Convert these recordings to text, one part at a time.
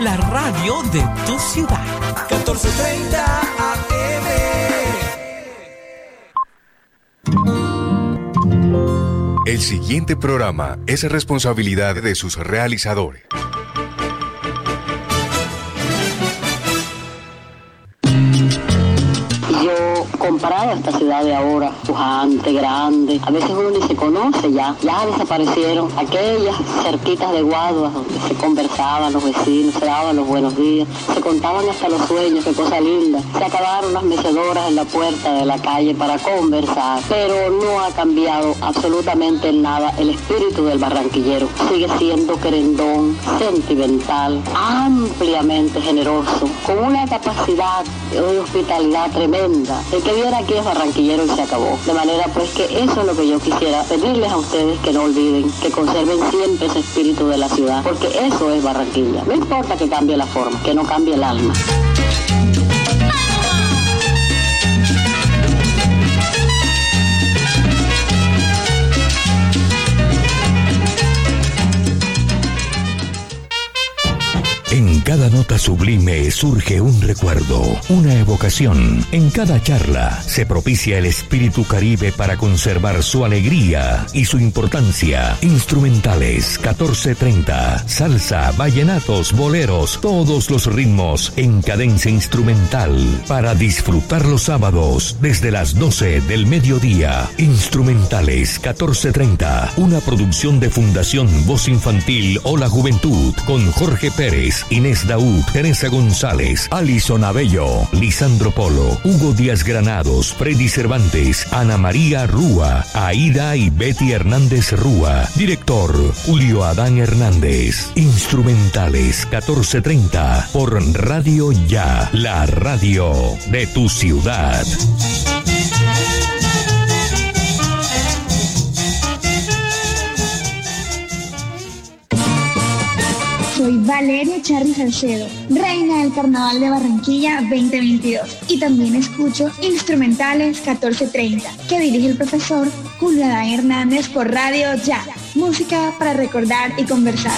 la radio de tu ciudad. 1430 AM. El siguiente programa es responsabilidad de sus realizadores. Comparar esta ciudad de ahora, pujante, grande. A veces uno ni se conoce ya, ya desaparecieron aquellas cerquitas de guaduas donde se conversaban los vecinos, se daban los buenos días, se contaban hasta los sueños, qué cosa linda. Se acabaron las mecedoras en la puerta de la calle para conversar, pero no ha cambiado absolutamente nada el espíritu del barranquillero. Sigue siendo querendón, sentimental, ampliamente generoso, con una capacidad de hospitalidad tremenda. El que viene aquí es barranquillero y se acabó. De manera pues que eso es lo que yo quisiera pedirles a ustedes que no olviden, que conserven siempre ese espíritu de la ciudad, porque eso es Barranquilla. No importa que cambie la forma, que no cambie el alma. Cada nota sublime surge un recuerdo, una evocación. En cada charla se propicia el espíritu caribe para conservar su alegría y su importancia. Instrumentales 1430, salsa, vallenatos, boleros, todos los ritmos en cadencia instrumental para disfrutar los sábados desde las 12 del mediodía. Instrumentales 1430, una producción de Fundación Voz Infantil o la Juventud con Jorge Pérez Inés Daud, Teresa González, Alison Abello, Lisandro Polo, Hugo Díaz Granados, Freddy Cervantes, Ana María Rúa, Aida y Betty Hernández Rúa. Director, Julio Adán Hernández. Instrumentales 1430 por Radio Ya, la radio de tu ciudad. Valeria Charly Salcedo, reina del Carnaval de Barranquilla 2022 y también escucho Instrumentales 1430 que dirige el profesor Julio Adán Hernández por Radio Ya, música para recordar y conversar.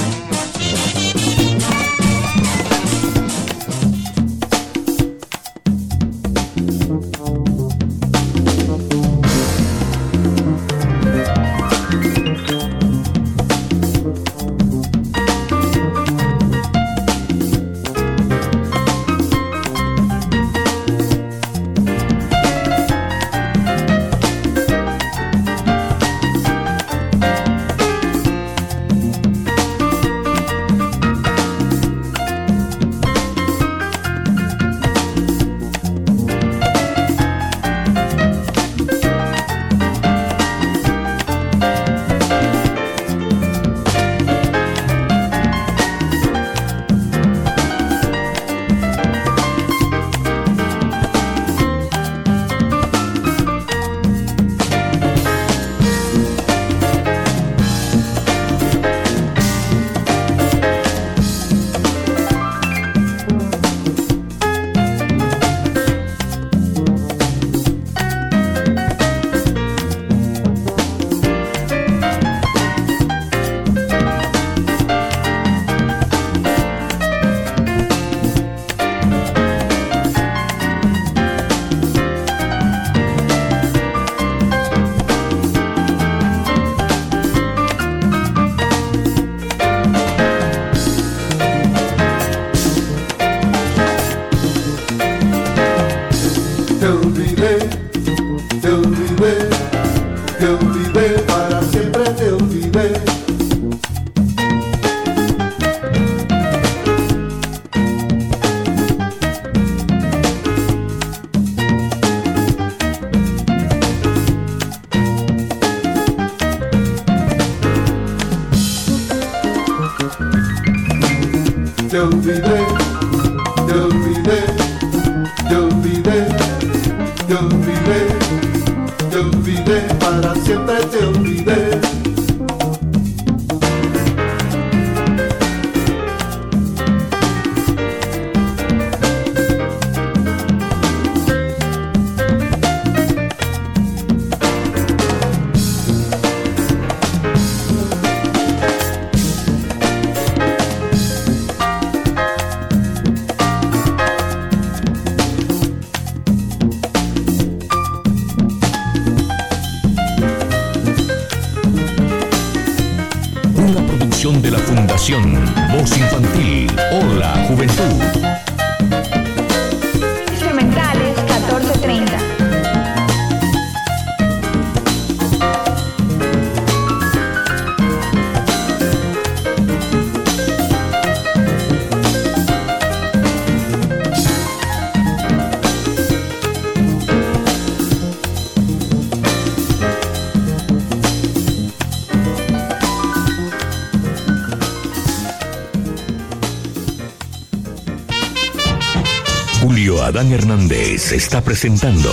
Adán Hernández está presentando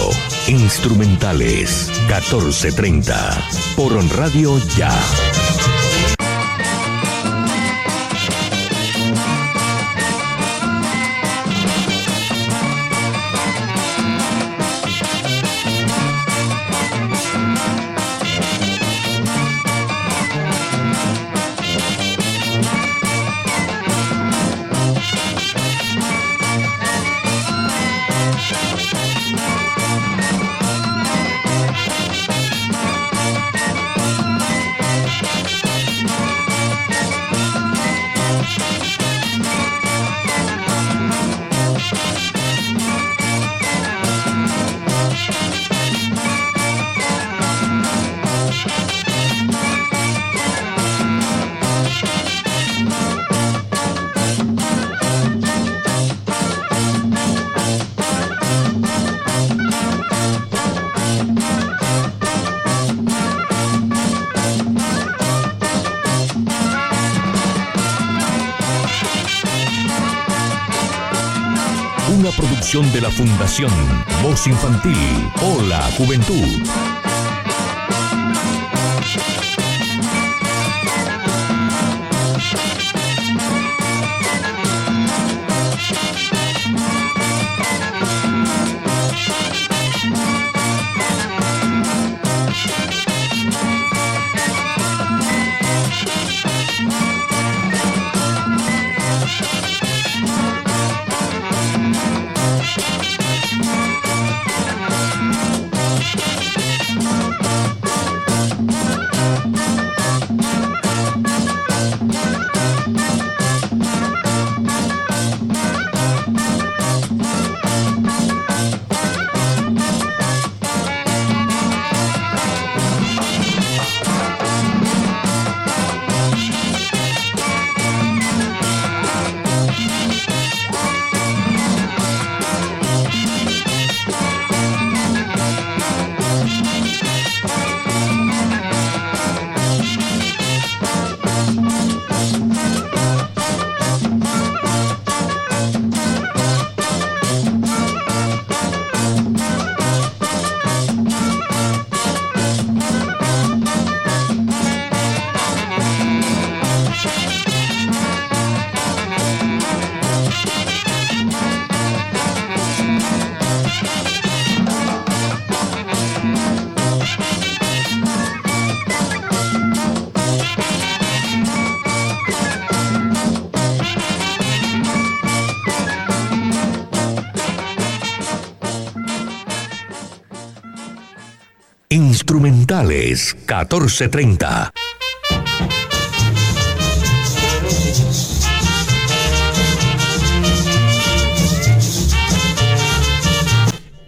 Instrumentales 1430 por Radio Ya. Fundación Voz Infantil. Hola, Juventud. 1430.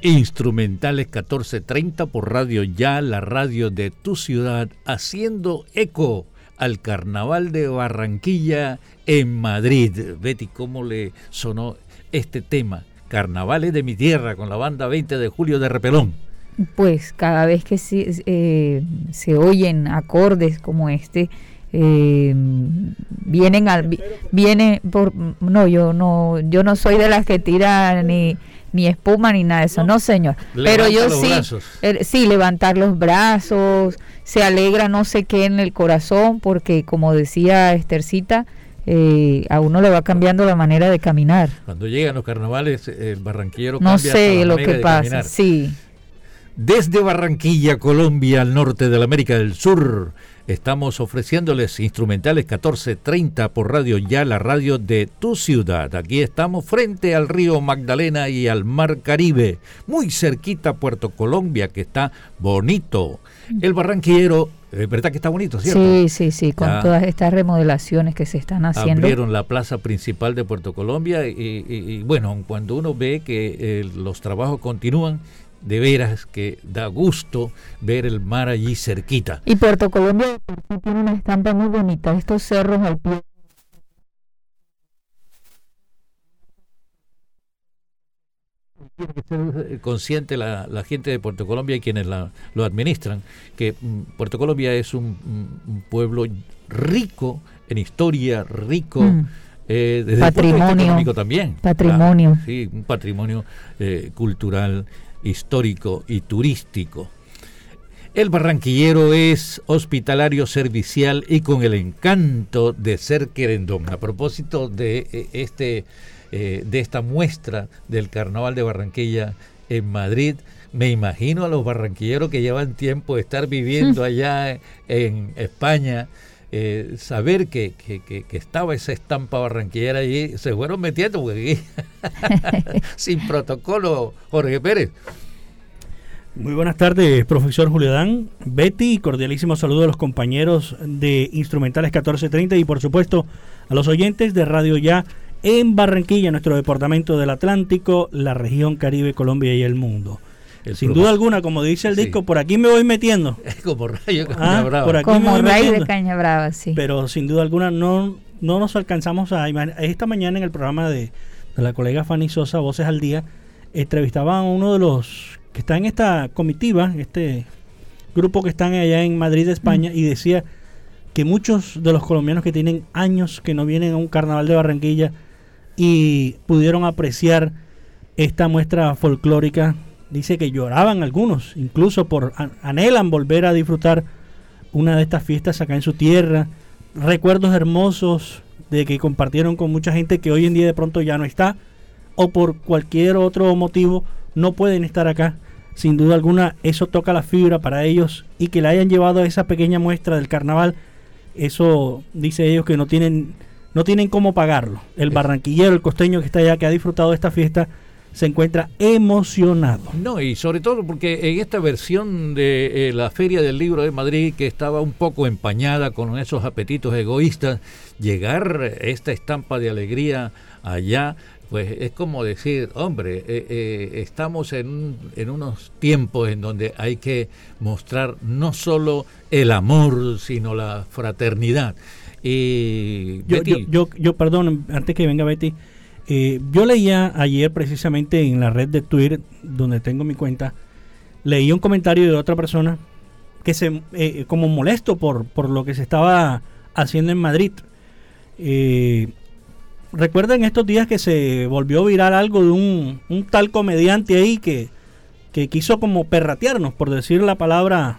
Instrumentales 1430 por Radio Ya, la radio de tu ciudad, haciendo eco al Carnaval de Barranquilla en Madrid. Betty, ¿cómo le sonó este tema? Carnavales de mi tierra con la banda 20 de julio de Repelón. Pues cada vez que se, eh, se oyen acordes como este, eh, vienen al viene por no yo no yo no soy de las que tiran ni ni espuma ni nada de eso, no, señor. Pero yo sí, eh, sí, levantar los brazos, se alegra no sé qué en el corazón, porque como decía Estercita, eh, a uno le va cambiando la manera de caminar. Cuando llegan los carnavales, el barranquillero no sé lo que pasa, sí. Desde Barranquilla, Colombia, al norte de la América del Sur, estamos ofreciéndoles instrumentales 1430 por Radio Ya, la radio de tu ciudad. Aquí estamos frente al río Magdalena y al mar Caribe, muy cerquita a Puerto Colombia, que está bonito. El barranquillero es verdad que está bonito, ¿cierto? Sí, sí, sí, con Ya. todas estas remodelaciones que se están haciendo. Abrieron la plaza principal de Puerto Colombia y, y- y, bueno, cuando uno ve que eh, los trabajos continúan, de veras que da gusto ver el mar allí cerquita. Y Puerto Colombia tiene una estampa muy bonita, estos cerros al pie. Tiene que ser eh, consciente la, la gente de Puerto Colombia y quienes la, lo administran, que mm, Puerto Colombia es un, pueblo rico en historia, rico Mm. eh, desde el punto de vista Patrimonio. económico también. Patrimonio. Claro, sí, un patrimonio eh, cultural, histórico y turístico. El barranquillero es hospitalario, servicial y con el encanto de ser querendón. A propósito de eh, este eh, de esta muestra del Carnaval de Barranquilla en Madrid, me imagino a los barranquilleros que llevan tiempo de estar viviendo allá en España, eh, saber que, que- que- estaba esa estampa barranquillera allí, se fueron metiendo sin protocolo, Jorge Pérez. Muy buenas tardes, profesor Julián, Betty, cordialísimo saludo a los compañeros de Instrumentales 1430 y por supuesto a los oyentes de Radio Ya en Barranquilla, nuestro departamento del Atlántico, la región Caribe, Colombia y el mundo. El Sin duda alguna, como dice el Sí. disco, por aquí me voy metiendo, Como rayo, Ah, caña brava. por aquí me Como voy Ray de. Caña Brava, sí. pero sin duda alguna no, no nos alcanzamos a imaginar. Esta mañana en el programa de, de la colega Fanny Sosa, Voces al Día, entrevistaban a uno de los que está en esta comitiva, este grupo que están allá en Madrid, España, y decía que muchos de los colombianos que tienen años que no vienen a un carnaval de Barranquilla y pudieron apreciar esta muestra folclórica, dice que lloraban algunos, incluso por an- anhelan volver a disfrutar una de estas fiestas acá en su tierra, recuerdos hermosos de que compartieron con mucha gente que hoy en día de pronto ya no está, o por cualquier otro motivo no pueden estar acá. Sin duda alguna, eso toca la fibra para ellos y que le hayan llevado a esa pequeña muestra del carnaval, eso dice ellos que no tienen, no tienen cómo pagarlo. El barranquillero, el costeño que está allá, que ha disfrutado de esta fiesta, se encuentra emocionado. No, y sobre todo porque en esta versión de eh, la Feria del Libro de Madrid, que estaba un poco empañada con esos apetitos egoístas, llegar esta estampa de alegría allá, pues es como decir, hombre, eh, eh, estamos en, en unos tiempos en donde hay que mostrar no solo el amor, sino la fraternidad. Y Yo, Betty, yo, yo, yo, perdón, antes que venga Betty, eh, yo leía ayer precisamente en la red de Twitter, donde tengo mi cuenta, leí un comentario de otra persona que se, eh, como molesto por, por lo que se estaba haciendo en Madrid. Eh, Recuerden estos días que se volvió viral algo de un, un tal comediante ahí que, que quiso como perratearnos, por decir la palabra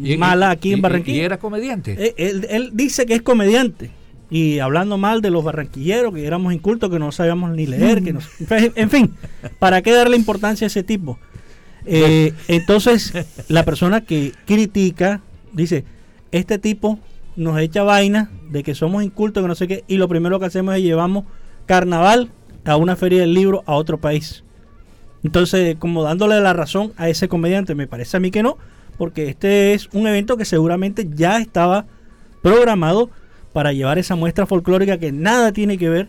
y- mala aquí y- en Barranquilla. Y era comediante. Eh, Él, él dice que es comediante. Y hablando mal de los barranquilleros, que éramos incultos, que no sabíamos ni leer, que nos, en fin, ¿para qué darle importancia a ese tipo? Eh, entonces, la persona que critica dice, este tipo nos echa vaina de que somos incultos, que no sé qué, y lo primero que hacemos es llevamos carnaval a una feria del libro a otro país. Entonces, como dándole la razón a ese comediante, me parece a mí que no, porque este es un evento que seguramente ya estaba programado para llevar esa muestra folclórica que nada tiene que ver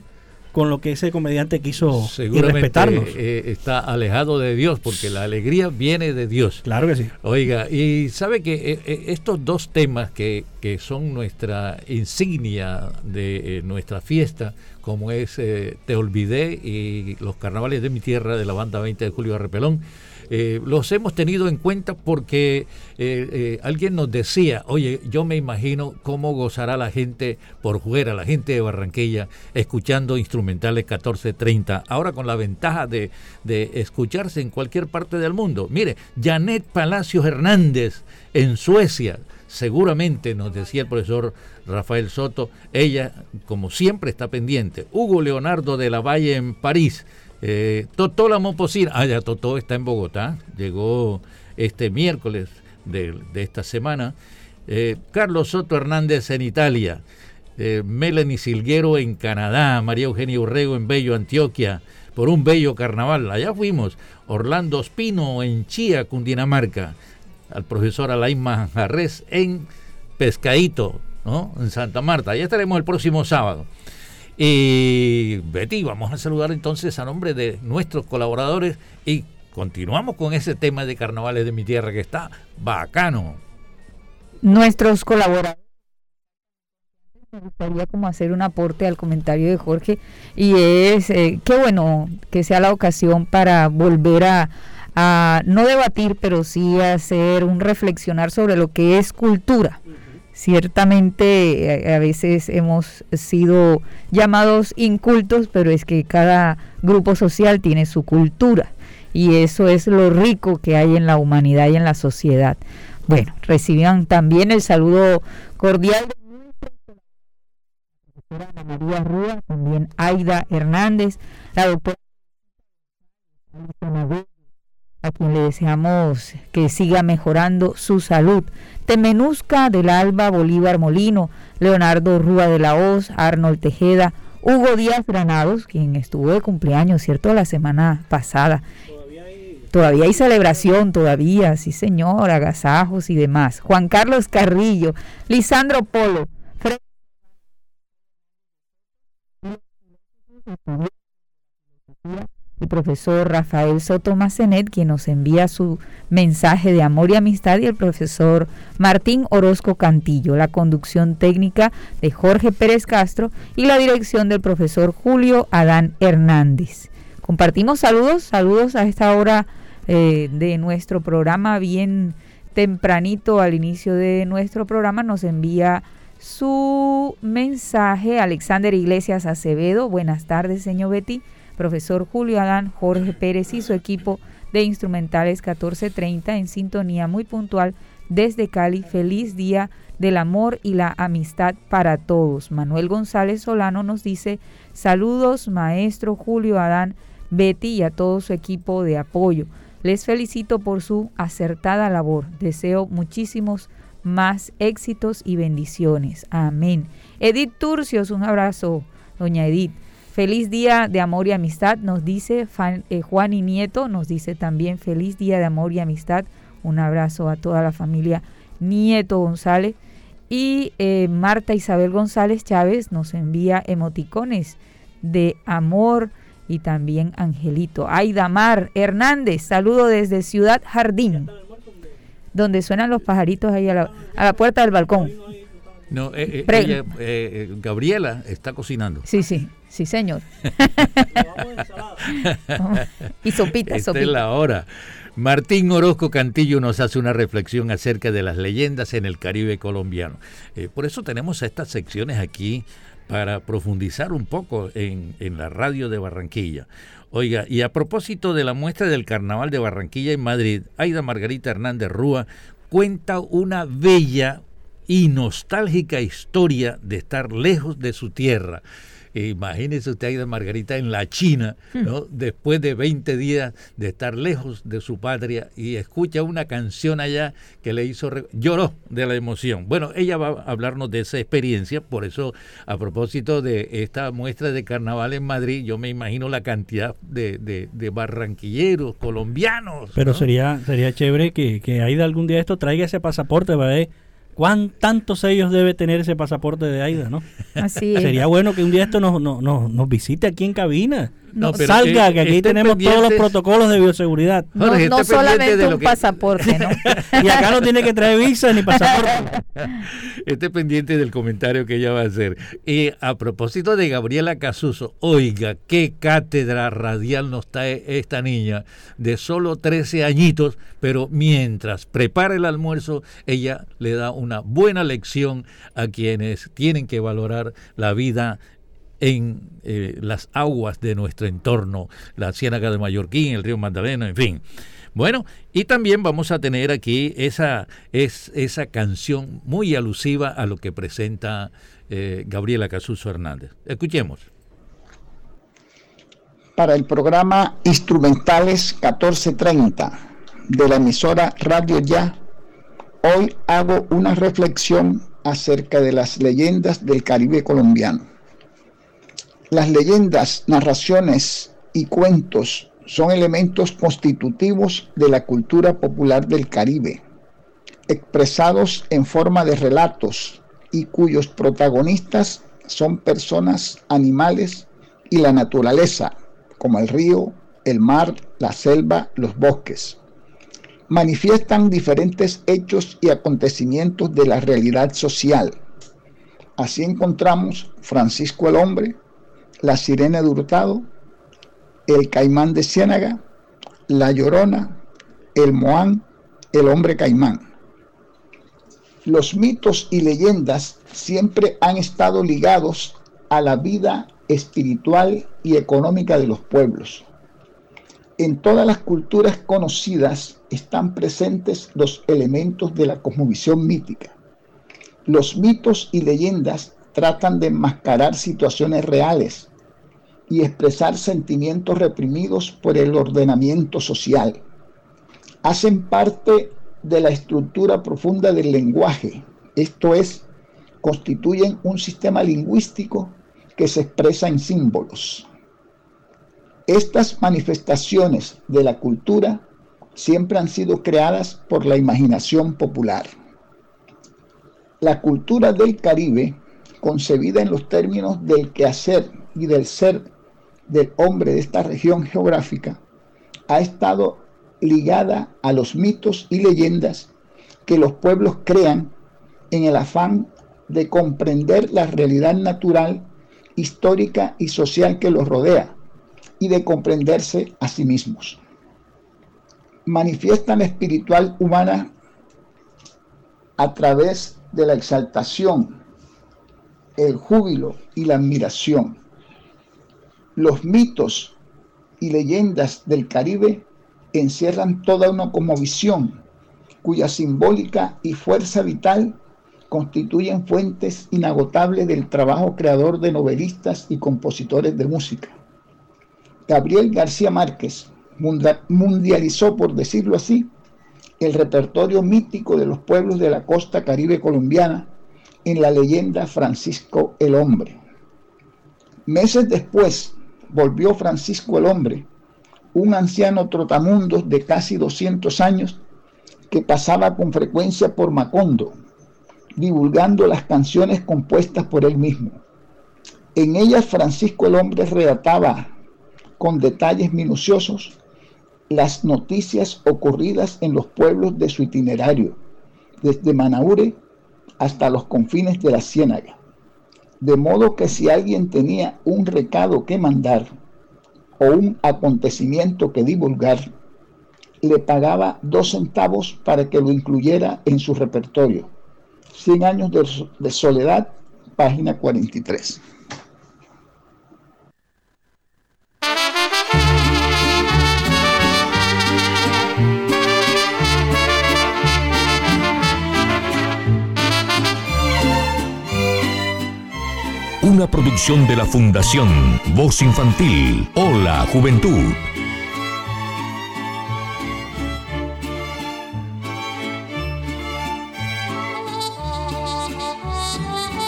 con lo que ese comediante quiso respetarnos. eh, está alejado de Dios, porque la alegría viene de Dios. Claro que sí. Oiga, y sabe que eh, eh, estos dos temas que, que son nuestra insignia de eh, nuestra fiesta, como es Te Olvidé y los carnavales de mi tierra de la banda 20 de Julio Arrepelón, eh, los hemos tenido en cuenta porque eh, eh, alguien nos decía, oye, yo me imagino cómo gozará la gente por fuera, la gente de Barranquilla, escuchando instrumentales 1430, ahora con la ventaja de, de escucharse en cualquier parte del mundo. Mire, Janet Palacios Hernández en Suecia, seguramente nos decía el profesor Rafael Soto, ella como siempre está pendiente. Hugo Leonardo de la Valle en París, eh, Totó la Moposina, ah, ya Totó está en Bogotá, llegó este miércoles de, esta semana. Eh, Carlos Soto Hernández en Italia, eh, Melanie Silguero en Canadá, María Eugenia Urrego en Bello, Antioquia, por un bello carnaval. Allá fuimos. Orlando Espino en Chía, Cundinamarca. Al profesor Alain Manjarres en Pescadito, ¿no? en Santa Marta. Allá estaremos el próximo sábado. Y Betty, vamos a saludar entonces a nombre de nuestros colaboradores y continuamos con ese tema de carnavales de mi tierra que está bacano. Nuestros colaboradores me gustaría como hacer un aporte al comentario de Jorge y es eh, qué bueno que sea la ocasión para volver a, a, no debatir, pero sí hacer un reflexionar sobre lo que es cultura. Ciertamente eh, a veces hemos sido llamados incultos, pero es que cada grupo social tiene su cultura y eso es lo rico que hay en la humanidad y en la sociedad. Bueno, recibían también el saludo cordial de Ana María Rúa, también Aida Hernández, la doctora a quien le deseamos que siga mejorando su salud. Temenuzca del Alba, Bolívar Molino, Leonardo Rúa de la Hoz, Arnold Tejeda, Hugo Díaz Granados, quien estuvo de cumpleaños, ¿cierto? La semana pasada. Todavía hay, celebración, todavía, sí señor, agasajos y demás. Juan Carlos Carrillo, Lisandro Polo, el profesor Rafael Soto Macenet, quien nos envía su mensaje de amor y amistad, y el profesor Martín Orozco Cantillo, la conducción técnica de Jorge Pérez Castro y la dirección del profesor Julio Adán Hernández. Compartimos saludos, saludos a esta hora eh, de nuestro programa, bien tempranito al inicio de nuestro programa, nos envía su mensaje Alexander Iglesias Acevedo. Buenas tardes, señor Betty. Profesor Julio Adán, Jorge Pérez y su equipo de instrumentales 1430 en sintonía muy puntual desde Cali. Feliz día del amor y la amistad para todos. Manuel González Solano nos dice saludos maestro Julio Adán, Betty y a todo su equipo de apoyo. Les felicito por su acertada labor. Deseo muchísimos más éxitos y bendiciones. Amén. Edith Turcios, un abrazo, doña Edith. Feliz día de amor y amistad, nos dice eh, Juan y Nieto, nos dice también feliz día de amor y amistad. Un abrazo a toda la familia Nieto González. Y eh, Marta Isabel González Chávez nos envía emoticones de amor y también Angelito. Aidamar Hernández, saludo desde Ciudad Jardín donde suenan los pajaritos ahí a la, a la puerta del balcón. No, eh, eh, eh, Gabriela está cocinando. Sí, sí, sí, señor. y sopita, Esta es la hora. Martín Orozco Cantillo nos hace una reflexión acerca de las leyendas en el Caribe colombiano. por eso tenemos estas secciones aquí para profundizar un poco en, en la radio de Barranquilla. Oiga, y a propósito de la muestra del Carnaval de Barranquilla en Madrid, Aida Margarita Hernández Rúa cuenta una bella y nostálgica historia de estar lejos de su tierra Imagínese usted, Aida Margarita, en la China, hmm. ¿no? después de 20 días de estar lejos de su patria y escucha una canción allá que le hizo, lloró de la emoción. Bueno, ella va a hablarnos de esa experiencia, por eso a propósito de esta muestra de carnaval en Madrid, yo me imagino la cantidad de, barranquilleros colombianos. Pero sería, sería chévere que, que Aida algún día esto traiga ese pasaporte, ¿verdad? ¿Cuán tantos sellos debe tener ese pasaporte de AIDA, no? Así es. Sería bueno que un día esto nos, nos, nos visite aquí en cabina. No, salga, que aquí tenemos todos los protocolos de bioseguridad. No, no solamente un pasaporte, ¿no? y acá no tiene que traer visa ni pasaporte. Esté pendiente del comentario que ella va a hacer. Y a propósito de Gabriela Casuso, oiga, qué cátedra radial nos trae esta niña de solo 13 añitos, pero mientras prepara el almuerzo, ella le da una buena lección a quienes tienen que valorar la vida en eh, las aguas de nuestro entorno, la Ciénaga de Mallorquín, el río Magdalena, en fin. Bueno, y también vamos a tener aquí esa, es, esa canción muy alusiva a lo que presenta eh, Gabriela Casuso Hernández. Escuchemos. Para el programa Instrumentales 1430 de la emisora Radio Ya, hoy hago una reflexión acerca de las leyendas del Caribe colombiano. Las leyendas, narraciones y cuentos son elementos constitutivos de la cultura popular del Caribe, expresados en forma de relatos y cuyos protagonistas son personas, animales y la naturaleza, como el río, el mar, la selva, los bosques. Manifiestan diferentes hechos y acontecimientos de la realidad social. Así encontramos Francisco el Hombre, la Sirena de Hurtado, el Caimán de Ciénaga, la Llorona, el Moán, el Hombre Caimán. Los mitos y leyendas siempre han estado ligados a la vida espiritual y económica de los pueblos. En todas las culturas conocidas están presentes los elementos de la cosmovisión mítica. Los mitos y leyendas tratan de enmascarar situaciones reales y expresar sentimientos reprimidos por el ordenamiento social. Hacen parte de la estructura profunda del lenguaje, esto es, constituyen un sistema lingüístico que se expresa en símbolos. Estas manifestaciones de la cultura siempre han sido creadas por la imaginación popular. La cultura del Caribe, concebida en los términos del quehacer y del ser del hombre de esta región geográfica, ha estado ligada a los mitos y leyendas que los pueblos crean en el afán de comprender la realidad natural, histórica y social que los rodea y de comprenderse a sí mismos. Manifiestan la espiritual humana a través de la exaltación, el júbilo y la admiración. Los mitos y leyendas del Caribe encierran toda una visión cuya simbólica y fuerza vital constituyen fuentes inagotables del trabajo creador de novelistas y compositores de música. Gabriel García Márquez mundializó, por decirlo así, el repertorio mítico de los pueblos de la costa caribe colombiana en la leyenda Francisco el Hombre. Meses después volvió Francisco el Hombre un anciano trotamundos de casi 200 años que pasaba con frecuencia por Macondo, divulgando las canciones compuestas por él mismo. En ellas Francisco el hombre relataba con detalles minuciosos las noticias ocurridas en los pueblos de su itinerario, desde Manaure hasta los confines de la Ciénaga. De modo que si alguien tenía un recado que mandar, o un acontecimiento que divulgar, le pagaba dos centavos para que lo incluyera en su repertorio. Cien años de, de soledad, página 43. Una producción de la Fundación Voz Infantil. Hola Juventud.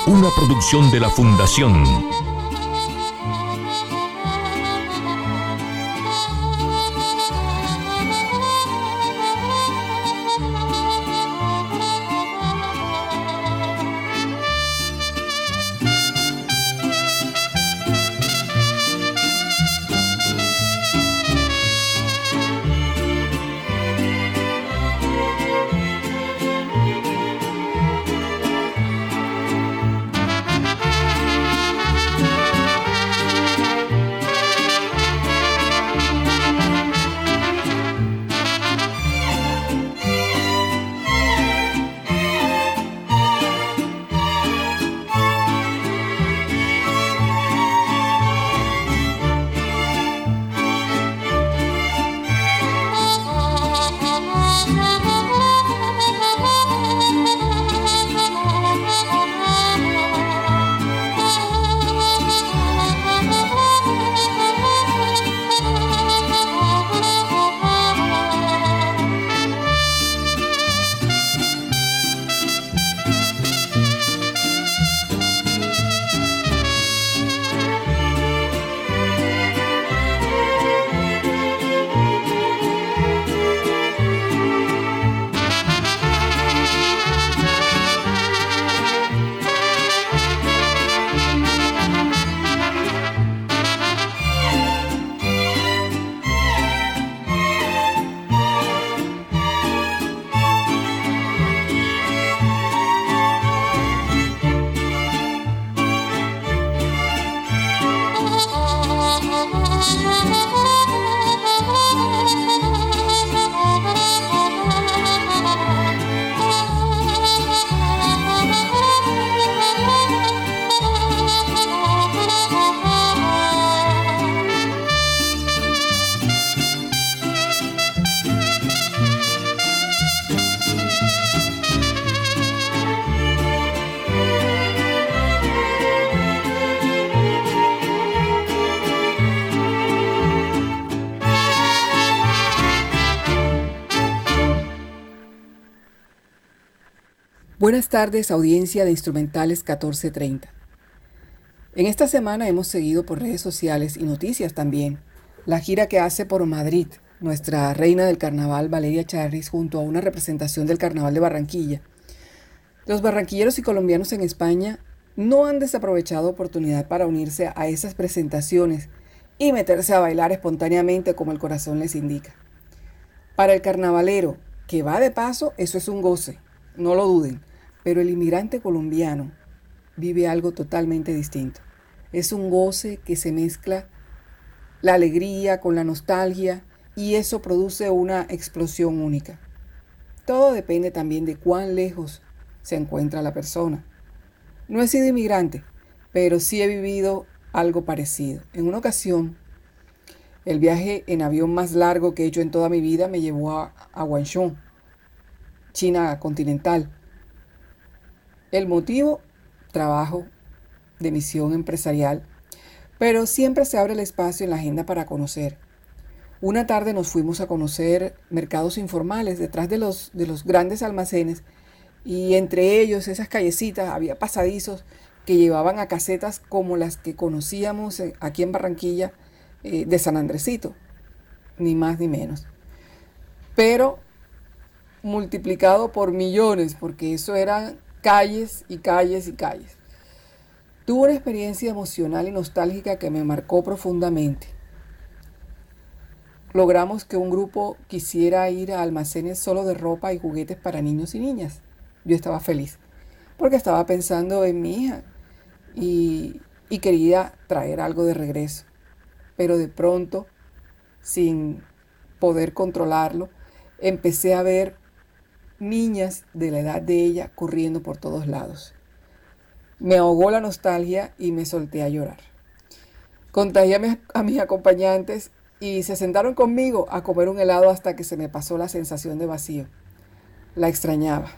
Una producción de la Fundación Buenas tardes, audiencia de Instrumentales 1430. En esta semana hemos seguido por redes sociales y noticias también la gira que hace por Madrid nuestra reina del carnaval Valeria Charris junto a una representación del carnaval de Barranquilla. Los barranquilleros y colombianos en España no han desaprovechado oportunidad para unirse a esas presentaciones y meterse a bailar espontáneamente como el corazón les indica. Para el carnavalero que va de paso, eso es un goce, no lo duden. Pero el inmigrante colombiano vive algo totalmente distinto. Es un goce que se mezcla la alegría con la nostalgia y eso produce una explosión única. Todo depende también de cuán lejos se encuentra la persona. No he sido inmigrante, pero sí he vivido algo parecido. En una ocasión, el viaje en avión más largo que he hecho en toda mi vida me llevó a, a Guangzhou, China continental. El motivo, trabajo de misión empresarial, pero siempre se abre el espacio en la agenda para conocer. Una tarde nos fuimos a conocer mercados informales detrás de los, de los grandes almacenes y entre ellos esas callecitas había pasadizos que llevaban a casetas como las que conocíamos aquí en Barranquilla eh, de San Andresito, ni más ni menos. Pero multiplicado por millones, porque eso eran calles y calles y calles. Tuve una experiencia emocional y nostálgica que me marcó profundamente. Logramos que un grupo quisiera ir a almacenes solo de ropa y juguetes para niños y niñas. Yo estaba feliz porque estaba pensando en mi hija y, y quería traer algo de regreso. Pero de pronto, sin poder controlarlo, empecé a ver niñas de la edad de ella corriendo por todos lados. Me ahogó la nostalgia y me solté a llorar. Contagié a mis acompañantes y se sentaron conmigo a comer un helado hasta que se me pasó la sensación de vacío. La extrañaba.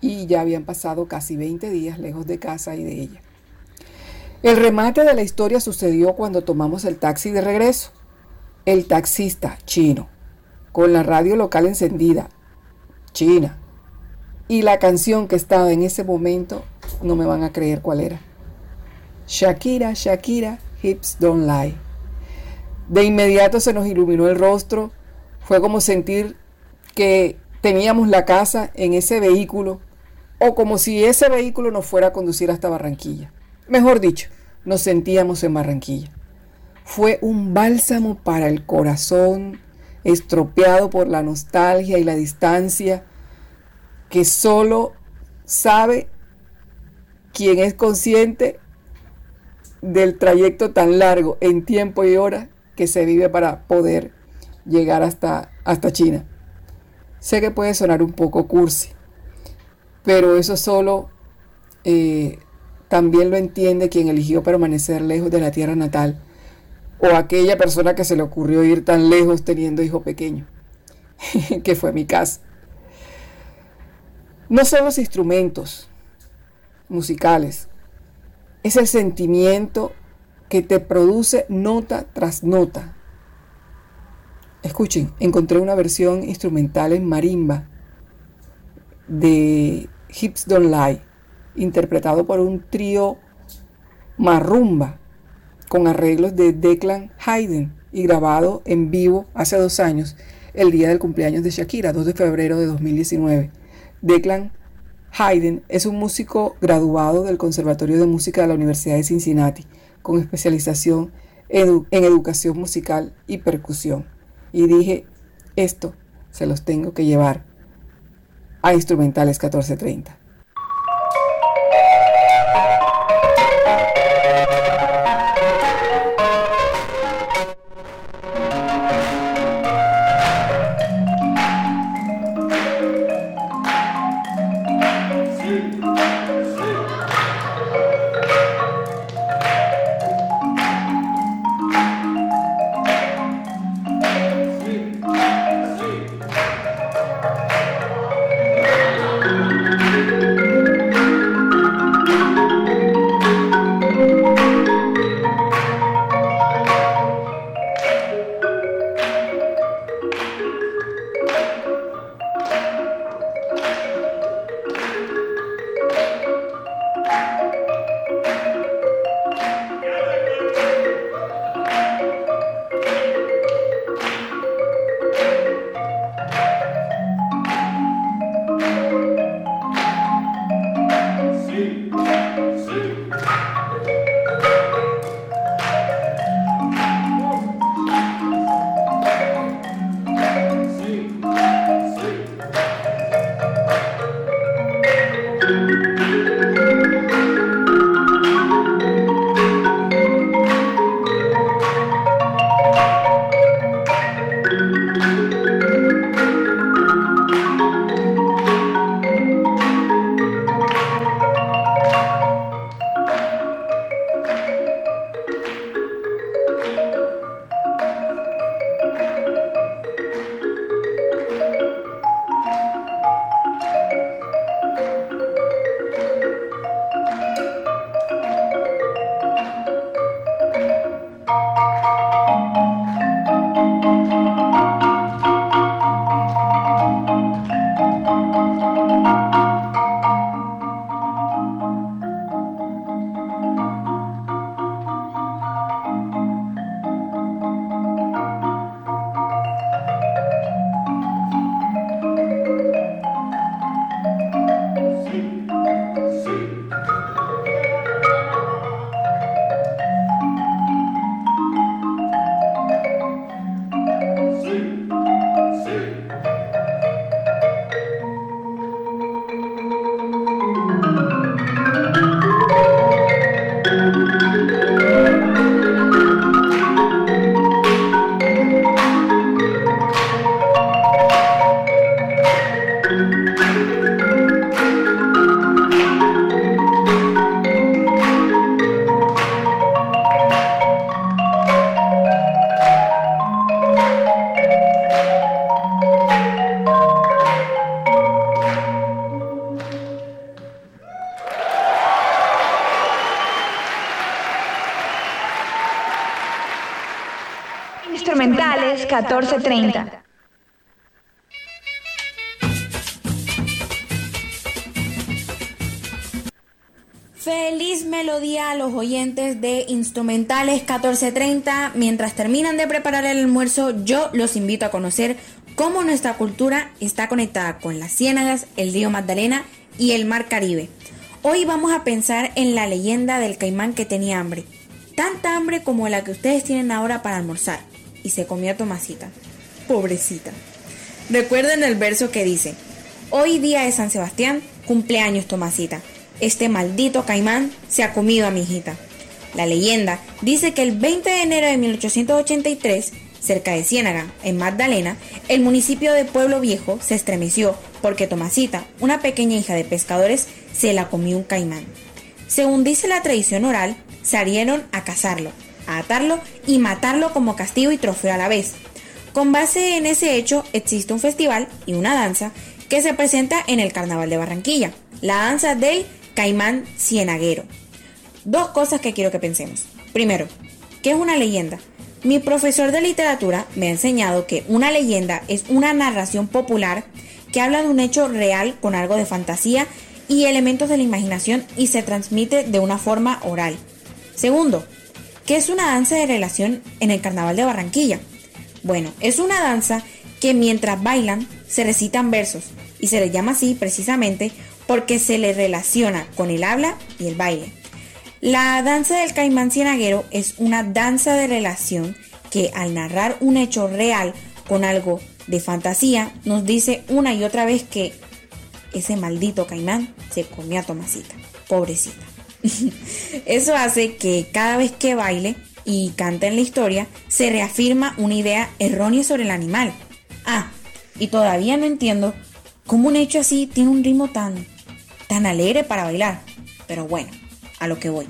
Y ya habían pasado casi 20 días lejos de casa y de ella. El remate de la historia sucedió cuando tomamos el taxi de regreso. El taxista chino, con la radio local encendida, China. Y la canción que estaba en ese momento, no me van a creer cuál era. Shakira, Shakira, Hips Don't Lie. De inmediato se nos iluminó el rostro. Fue como sentir que teníamos la casa en ese vehículo o como si ese vehículo nos fuera a conducir hasta Barranquilla. Mejor dicho, nos sentíamos en Barranquilla. Fue un bálsamo para el corazón, estropeado por la nostalgia y la distancia, que solo sabe quien es consciente del trayecto tan largo en tiempo y hora que se vive para poder llegar hasta, hasta China. Sé que puede sonar un poco cursi, pero eso solo eh, también lo entiende quien eligió permanecer lejos de la tierra natal o aquella persona que se le ocurrió ir tan lejos teniendo hijo pequeño, que fue mi caso. No son los instrumentos musicales, es el sentimiento que te produce nota tras nota. Escuchen, encontré una versión instrumental en marimba de Hips Don't Lie, interpretado por un trío marrumba con arreglos de Declan Hayden y grabado en vivo hace dos años, el día del cumpleaños de Shakira, 2 de febrero de 2019. Declan Hayden es un músico graduado del Conservatorio de Música de la Universidad de Cincinnati, con especialización en, educación musical y percusión. Y dije, esto se los tengo que llevar a Instrumentales 1430. Oyentes de Instrumentales 1430. Mientras terminan de preparar el almuerzo, yo los invito a conocer cómo nuestra cultura está conectada con las ciénagas, el río Magdalena y el mar Caribe. Hoy vamos a pensar en la leyenda del caimán que tenía hambre. Tanta hambre como la que ustedes tienen ahora para almorzar. Y se comió a Tomasita. Pobrecita. Recuerden el verso que dice, Hoy día de San Sebastián, cumpleaños Tomasita este maldito caimán se ha comido a mi hijita. La leyenda dice que el 20 de enero de 1883, cerca de Ciénaga, en Magdalena, el municipio de Pueblo Viejo se estremeció porque Tomasita, una pequeña hija de pescadores, se la comió un caimán. Según dice la tradición oral, salieron a cazarlo, a atarlo y matarlo como castigo y trofeo a la vez. Con base en ese hecho existe un festival y una danza que se presenta en el Carnaval de Barranquilla, la danza del caimán cienaguero. Dos cosas que quiero que pensemos. Primero, ¿qué es una leyenda? Mi profesor de literatura me ha enseñado que una leyenda es una narración popular que habla de un hecho real con algo de fantasía y elementos de la imaginación y se transmite de una forma oral. Segundo, ¿qué es una danza de relación en el Carnaval de Barranquilla? Bueno, es una danza que mientras bailan se recitan versos y se le llama así precisamente porque se le relaciona con el habla y el baile. La danza del caimán cienaguero es una danza de relación que al narrar un hecho real con algo de fantasía nos dice una y otra vez que ese maldito caimán se comió a Tomasita, pobrecita. Eso hace que cada vez que baile y canta en la historia se reafirma una idea errónea sobre el animal. Ah, y todavía no entiendo cómo un hecho así tiene un ritmo tan tan alegre para bailar. Pero bueno, a lo que voy.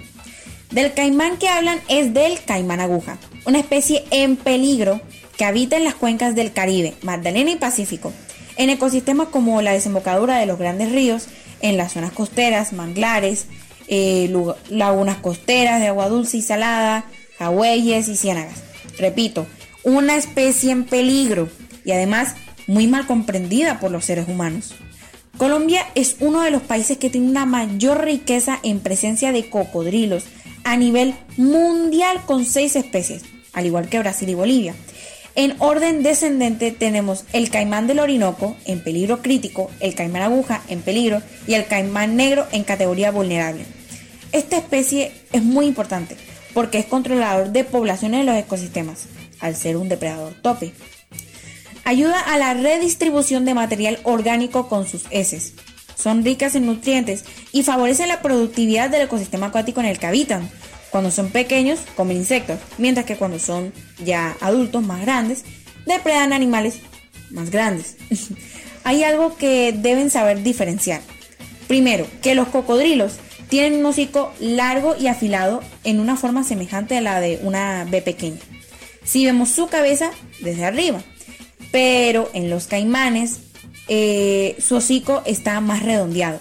Del caimán que hablan es del caimán aguja, una especie en peligro que habita en las cuencas del Caribe, Magdalena y Pacífico, en ecosistemas como la desembocadura de los grandes ríos, en las zonas costeras, manglares, eh, lagunas costeras de agua dulce y salada, jagüeyes y ciénagas. Repito, una especie en peligro y además muy mal comprendida por los seres humanos. Colombia es uno de los países que tiene una mayor riqueza en presencia de cocodrilos a nivel mundial con seis especies, al igual que Brasil y Bolivia. En orden descendente tenemos el caimán del Orinoco en peligro crítico, el caimán aguja en peligro y el caimán negro en categoría vulnerable. Esta especie es muy importante porque es controlador de poblaciones de los ecosistemas, al ser un depredador tope. Ayuda a la redistribución de material orgánico con sus heces. Son ricas en nutrientes y favorecen la productividad del ecosistema acuático en el que habitan. Cuando son pequeños, comen insectos, mientras que cuando son ya adultos más grandes, depredan animales más grandes. Hay algo que deben saber diferenciar. Primero, que los cocodrilos tienen un hocico largo y afilado en una forma semejante a la de una B pequeña. Si vemos su cabeza desde arriba, pero en los caimanes eh, su hocico está más redondeado,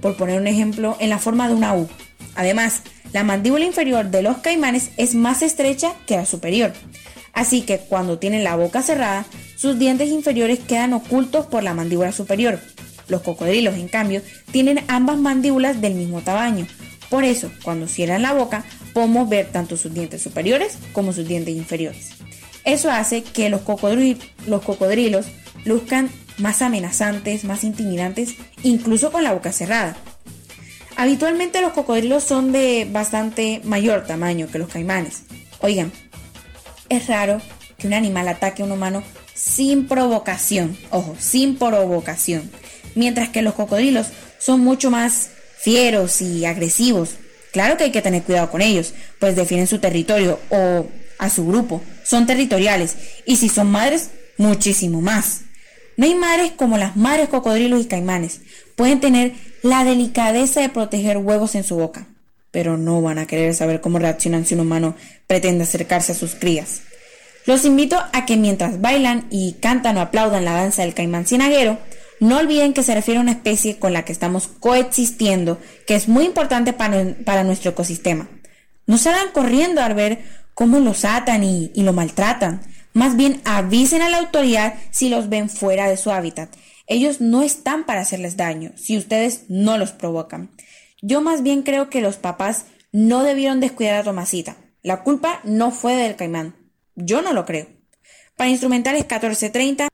por poner un ejemplo, en la forma de una U. Además, la mandíbula inferior de los caimanes es más estrecha que la superior, así que cuando tienen la boca cerrada, sus dientes inferiores quedan ocultos por la mandíbula superior. Los cocodrilos, en cambio, tienen ambas mandíbulas del mismo tamaño. Por eso, cuando cierran la boca, podemos ver tanto sus dientes superiores como sus dientes inferiores. Eso hace que los, los cocodrilos luzcan más amenazantes, más intimidantes, incluso con la boca cerrada. Habitualmente los cocodrilos son de bastante mayor tamaño que los caimanes. Oigan, es raro que un animal ataque a un humano sin provocación, ojo, sin provocación, mientras que los cocodrilos son mucho más fieros y agresivos. Claro que hay que tener cuidado con ellos, pues defienden su territorio o a su grupo, son territoriales y si son madres, muchísimo más. No hay madres como las madres cocodrilos y caimanes. Pueden tener la delicadeza de proteger huevos en su boca, pero no van a querer saber cómo reaccionan si un humano pretende acercarse a sus crías. Los invito a que mientras bailan y cantan o aplaudan la danza del caimán cienaguero, no olviden que se refiere a una especie con la que estamos coexistiendo, que es muy importante para, nuestro ecosistema. No salgan corriendo al ver cómo los atan y, y lo maltratan. Más bien avisen a la autoridad si los ven fuera de su hábitat. Ellos no están para hacerles daño si ustedes no los provocan. Yo más bien creo que los papás no debieron descuidar a Tomasita. La culpa no fue del caimán. Yo no lo creo. Para instrumentales 1430.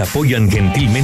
Apoyan gentilmente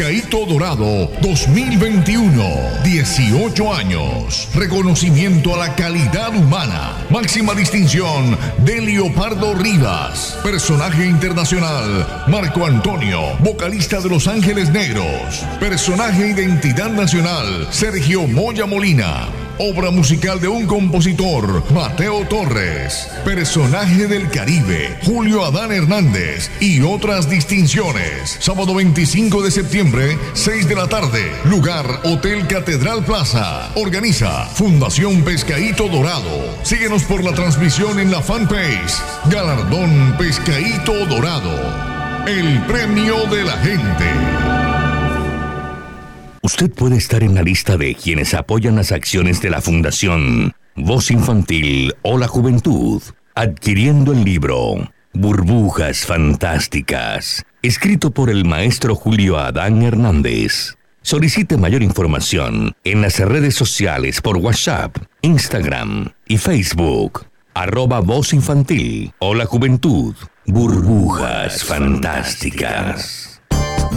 Pescadito Dorado 2021. 18 años. Reconocimiento a la calidad humana. Máxima distinción de Leopardo Rivas. Personaje internacional Marco Antonio, vocalista de Los Ángeles Negros. Personaje identidad nacional Sergio Moya Molina. Obra musical de un compositor, Mateo Torres. Personaje del Caribe, Julio Adán Hernández. Y otras distinciones. Sábado 25 de septiembre, 6 de la tarde. Lugar, Hotel Catedral Plaza. Organiza Fundación Pescaíto Dorado. Síguenos por la transmisión en la fanpage. Galardón Pescaíto Dorado. El premio de la gente. Usted puede estar en la lista de quienes apoyan las acciones de la Fundación Voz Infantil o la Juventud, adquiriendo el libro Burbujas Fantásticas, escrito por el maestro Julio Adán Hernández. Solicite mayor información en las redes sociales por WhatsApp, Instagram y Facebook. Arroba Voz Infantil o la Juventud. Burbujas Fantásticas.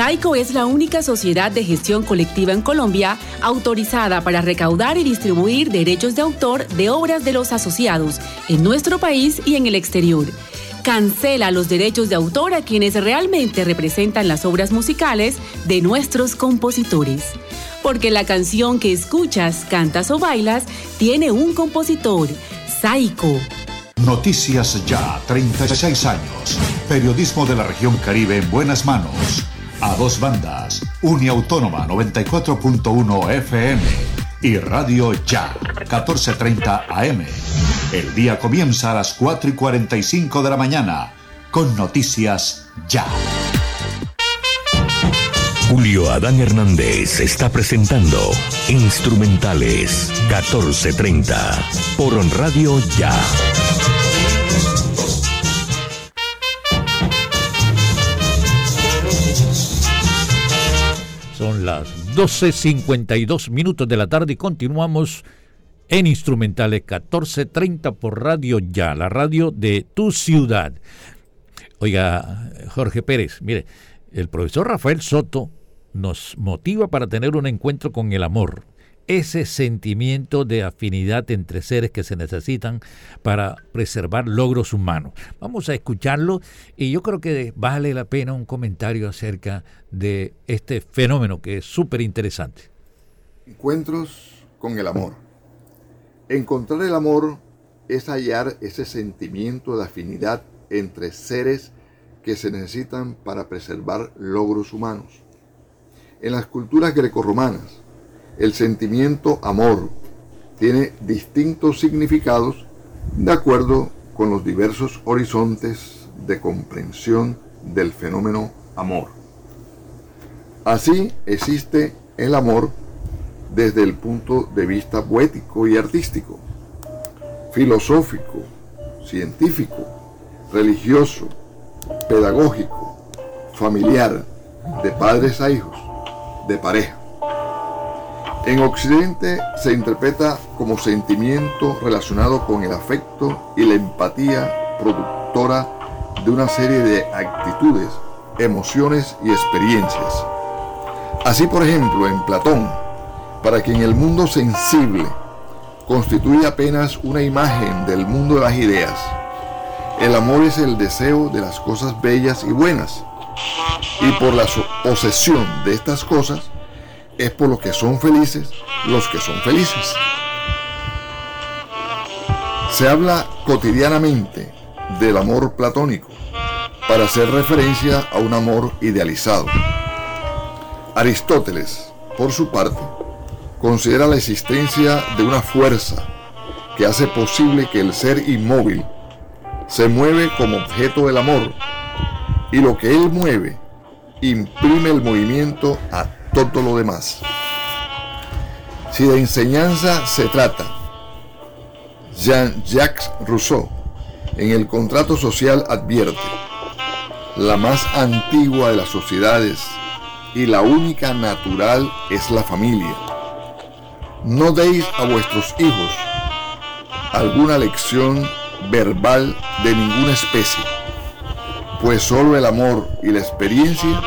SAICO es la única sociedad de gestión colectiva en Colombia autorizada para recaudar y distribuir derechos de autor de obras de los asociados en nuestro país y en el exterior. Cancela los derechos de autor a quienes realmente representan las obras musicales de nuestros compositores. Porque la canción que escuchas, cantas o bailas tiene un compositor, SAICO. Noticias Ya, 36 años. Periodismo de la región Caribe en buenas manos. A dos bandas. Uniautónoma 94.1 FM y Radio Ya, 14.30 AM. El día comienza a las 4 y 45 de la mañana con Noticias Ya. Julio Adán Hernández está presentando Instrumentales 1430 por Radio Ya. Las 12.52 minutos de la tarde y continuamos en Instrumentales 1430 por Radio Ya, la radio de tu ciudad. Oiga, Jorge Pérez, mire, el profesor Rafael Soto nos motiva para tener un encuentro con el amor. Ese sentimiento de afinidad entre seres que se necesitan para preservar logros humanos. Vamos a escucharlo y yo creo que vale la pena un comentario acerca de este fenómeno que es súper interesante. Encuentros con el amor. Encontrar el amor es hallar ese sentimiento de afinidad entre seres que se necesitan para preservar logros humanos. En las culturas grecorromanas, el sentimiento amor tiene distintos significados de acuerdo con los diversos horizontes de comprensión del fenómeno amor. Así existe el amor desde el punto de vista poético y artístico, filosófico, científico, religioso, pedagógico, familiar, de padres a hijos, de pareja. En Occidente se interpreta como sentimiento relacionado con el afecto y la empatía productora de una serie de actitudes, emociones y experiencias. Así, por ejemplo, en Platón, para quien el mundo sensible constituye apenas una imagen del mundo de las ideas, el amor es el deseo de las cosas bellas y buenas. Y por la posesión de estas cosas es por lo que son felices los que son felices. Se habla cotidianamente del amor platónico para hacer referencia a un amor idealizado. Aristóteles, por su parte, considera la existencia de una fuerza que hace posible que el ser inmóvil se mueve como objeto del amor y lo que él mueve imprime el movimiento a todo lo demás. Si de enseñanza se trata, Jean-Jacques Rousseau en el contrato social advierte, la más antigua de las sociedades y la única natural es la familia. No deis a vuestros hijos alguna lección verbal de ninguna especie, pues solo el amor y la experiencia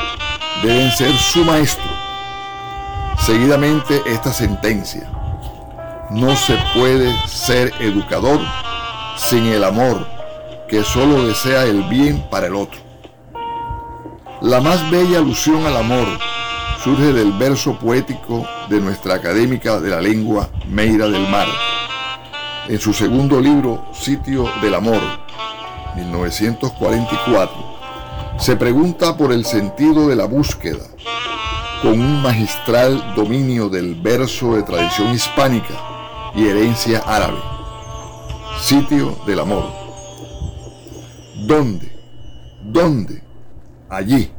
deben ser su maestro. Seguidamente esta sentencia, no se puede ser educador sin el amor que solo desea el bien para el otro. La más bella alusión al amor surge del verso poético de nuestra académica de la lengua Meira del Mar en su segundo libro, Sitio del Amor, 1944, se pregunta por el sentido de la búsqueda, con un magistral dominio del verso de tradición hispánica y herencia árabe. Sitio del Amor. ¿Dónde? ¿Dónde? Allí,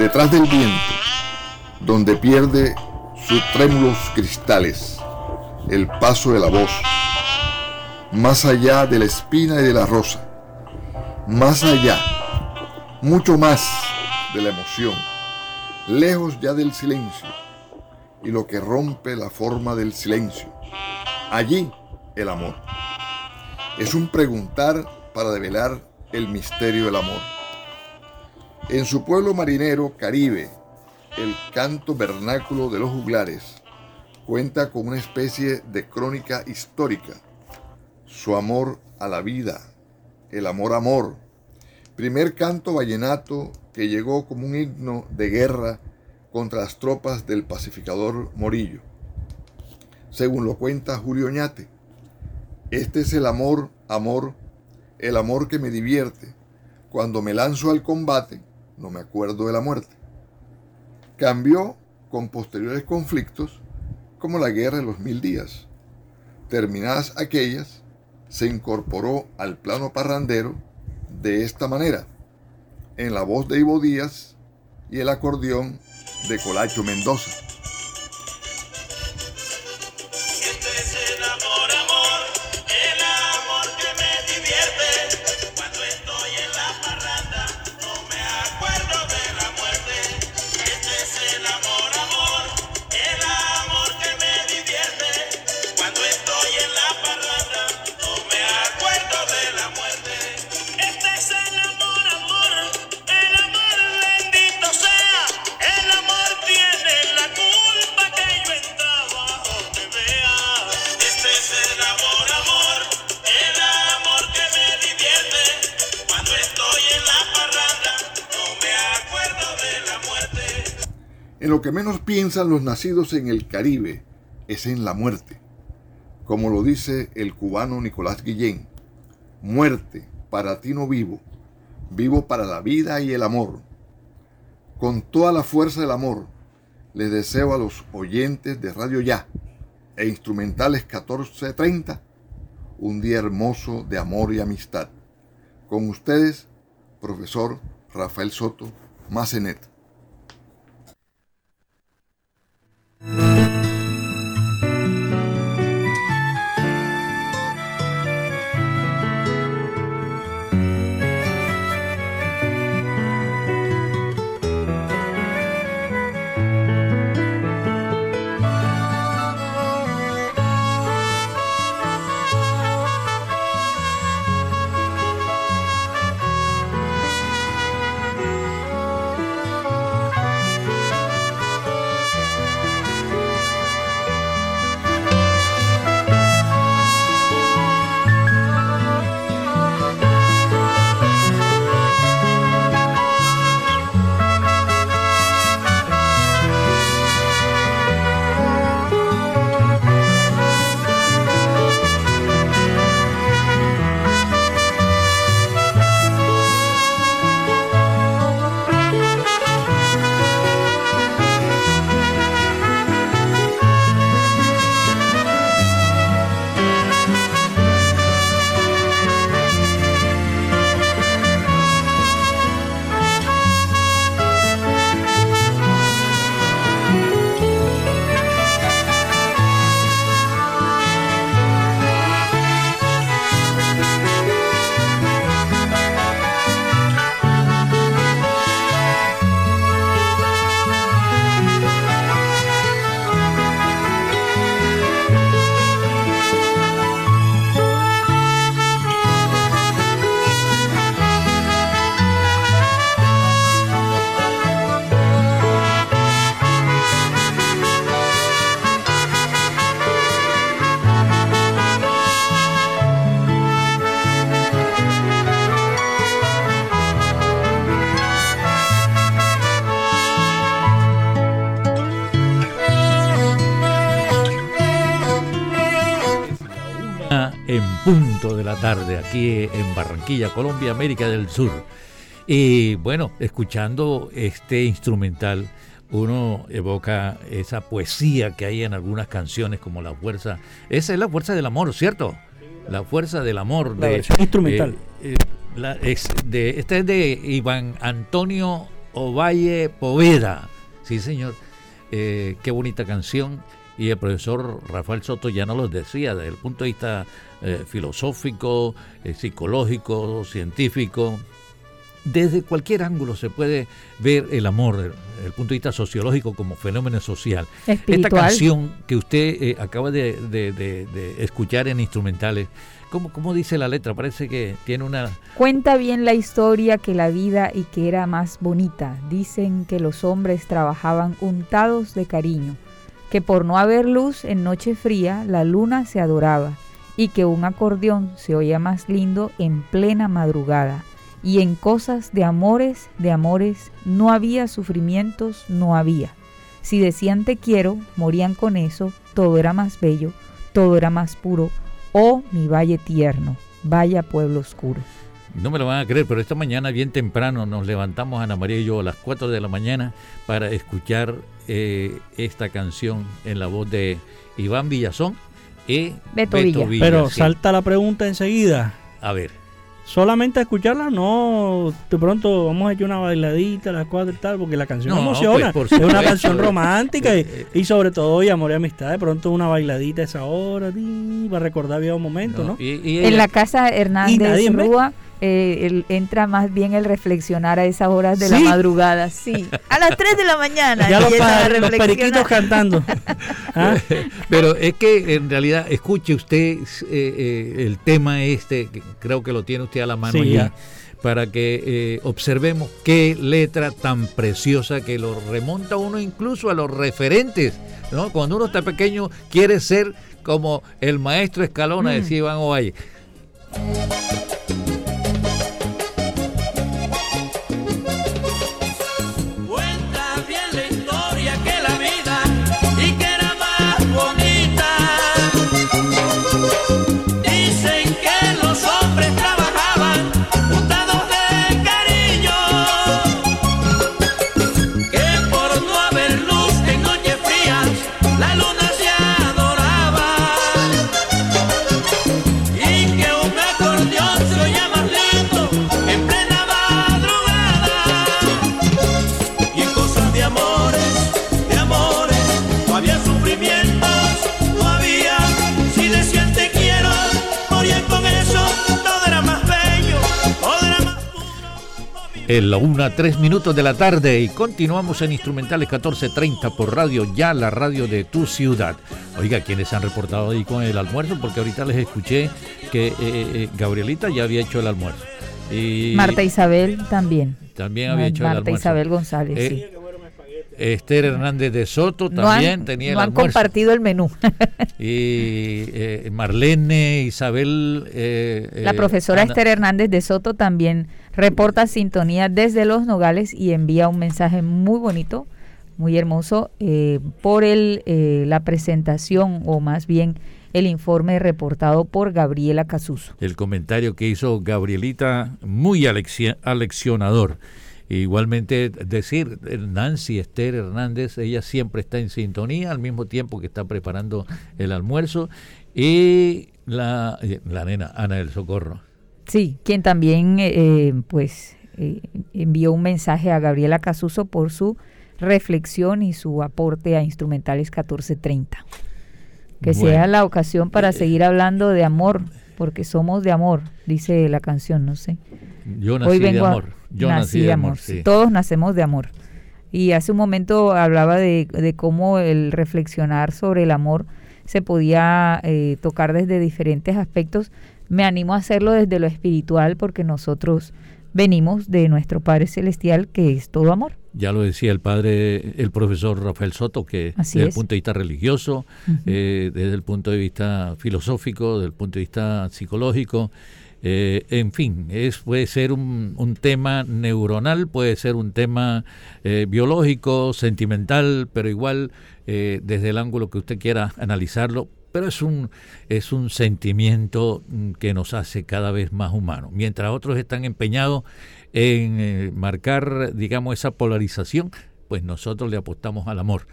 detrás del viento, donde pierde sus trémulos cristales, el paso de la voz más allá de la espina y de la rosa, más allá, mucho más de la emoción, lejos ya del silencio y lo que rompe la forma del silencio. Allí el amor. Es un preguntar para develar el misterio del amor. En su pueblo marinero Caribe, el canto vernáculo de los juglares cuenta con una especie de crónica histórica su amor a la vida, el amor amor. Primer canto vallenato que llegó como un himno de guerra contra las tropas del pacificador Morillo. Según lo cuenta Julio Oñate, este es el amor, amor, el amor que me divierte. Cuando me lanzo al combate, no me acuerdo de la muerte. Cambió con posteriores conflictos, como la guerra de los mil días. Terminadas aquellas, se incorporó al plano parrandero de esta manera, en la voz de Ivo Díaz y el acordeón de Colacho Mendoza. Que menos piensan los nacidos en el Caribe es en la muerte. Como lo dice el cubano Nicolás Guillén, muerte, para ti no vivo, vivo para la vida y el amor. Con toda la fuerza del amor, les deseo a los oyentes de Radio Ya e Instrumentales 1430 un día hermoso de amor y amistad. Con ustedes, profesor Rafael Soto Macenet. En la tarde aquí en Barranquilla, Colombia, América del Sur. Y bueno, escuchando este instrumental, uno evoca esa poesía que hay en algunas canciones como la fuerza, esa es la fuerza del amor, ¿cierto? La fuerza del amor. La de, versión instrumental. eh, eh, la- es de, esta es de Iván Antonio Ovalle Poveda. Sí, señor. Eh, qué bonita canción. Y el profesor Rafael Soto ya nos lo decía desde el punto de vista eh, filosófico, eh, psicológico, científico. Desde cualquier ángulo se puede ver el amor, desde el punto de vista sociológico como fenómeno social. Esta canción que usted eh, acaba de, de- de- de escuchar en instrumentales, ¿cómo, ¿cómo dice la letra? Parece que tiene una... Cuenta bien la historia que la vida y que era más bonita. Dicen que los hombres trabajaban untados de cariño, que por no haber luz en noche fría la luna se adoraba y que un acordeón se oía más lindo en plena madrugada. Y en cosas de amores, de amores, no había sufrimientos, no había. Si decían te quiero, morían con eso, todo era más bello, todo era más puro. Oh, mi valle tierno, vaya pueblo oscuro. No me lo van a creer, pero esta mañana bien temprano nos levantamos Ana María y yo a las 4 de la mañana para escuchar eh, esta canción en la voz de Iván Villazón y Beto Villa. Pero sí. salta la pregunta enseguida. A ver. Solamente a escucharla, no. De pronto vamos a echar una bailadita a las cuatro y tal, porque la canción No, emociona. pues, por es una canción romántica y, y sobre todo hoy amor y amistad. De pronto una bailadita a esa hora, ti, va a recordar bien un momento, ¿no? En la casa Y Hernández nadie ve. Eh, el- entra más bien el reflexionar a esas horas de la madrugada. Sí, a las 3 de la mañana. Ya los, pa- los periquitos cantando. ¿Ah? Pero es que en realidad, escuche usted eh, eh, el tema este, que creo que lo tiene usted a la mano Sí, allí, ya. para que eh, observemos qué letra tan preciosa que lo remonta uno incluso a los referentes. ¿no? Cuando uno está pequeño quiere ser como el maestro Escalona, Mm. decía Iván Ovalle. La una, tres minutos de la tarde y continuamos en Instrumentales 1430 por radio, ya la radio de tu ciudad. Oiga, ¿quiénes han reportado ahí con el almuerzo? Porque ahorita les escuché que eh, eh, Gabrielita ya había hecho el almuerzo. Y Marta Isabel también. También había hecho el almuerzo. Marta Isabel González, eh, sí. Esther Hernández de Soto también tenía el no han compartido el menú. y Marlene, Isabel. la profesora Esther Hernández de Soto también reporta sintonía desde Los Nogales y envía un mensaje muy bonito, muy hermoso, eh, por el, eh, la presentación o más bien el informe reportado por Gabriela Casuso. El comentario que hizo Gabrielita, muy aleccionador. Igualmente decir, Nancy Esther Hernández, ella siempre está en sintonía al mismo tiempo que está preparando el almuerzo. Y la, eh, la nena, Ana del Socorro. Sí, quien también eh, eh, pues eh, envió un mensaje a Gabriela Casuso por su reflexión y su aporte a Instrumentales 1430. Que sea la ocasión para seguir hablando de amor, porque somos de amor, dice la canción, no sé. Yo nací de amor. Yo nací, de amor. Todos nacemos de amor. Y hace un momento hablaba de, de cómo el reflexionar sobre el amor se podía tocar desde diferentes aspectos, me animo a hacerlo desde lo espiritual porque nosotros venimos de nuestro Padre Celestial que es todo amor. Ya lo decía el padre, el profesor Rafael Soto, que desde el punto de vista religioso, eh, desde el punto de vista filosófico, desde el punto de vista psicológico, eh, en fin, es, puede ser un, un, tema neuronal, puede ser un tema eh, biológico, sentimental, pero igual desde el ángulo que usted quiera analizarlo, pero es un, es un sentimiento mm, que nos hace cada vez más humanos. Mientras otros están empeñados en eh, marcar, digamos, esa polarización, pues nosotros le apostamos al amor.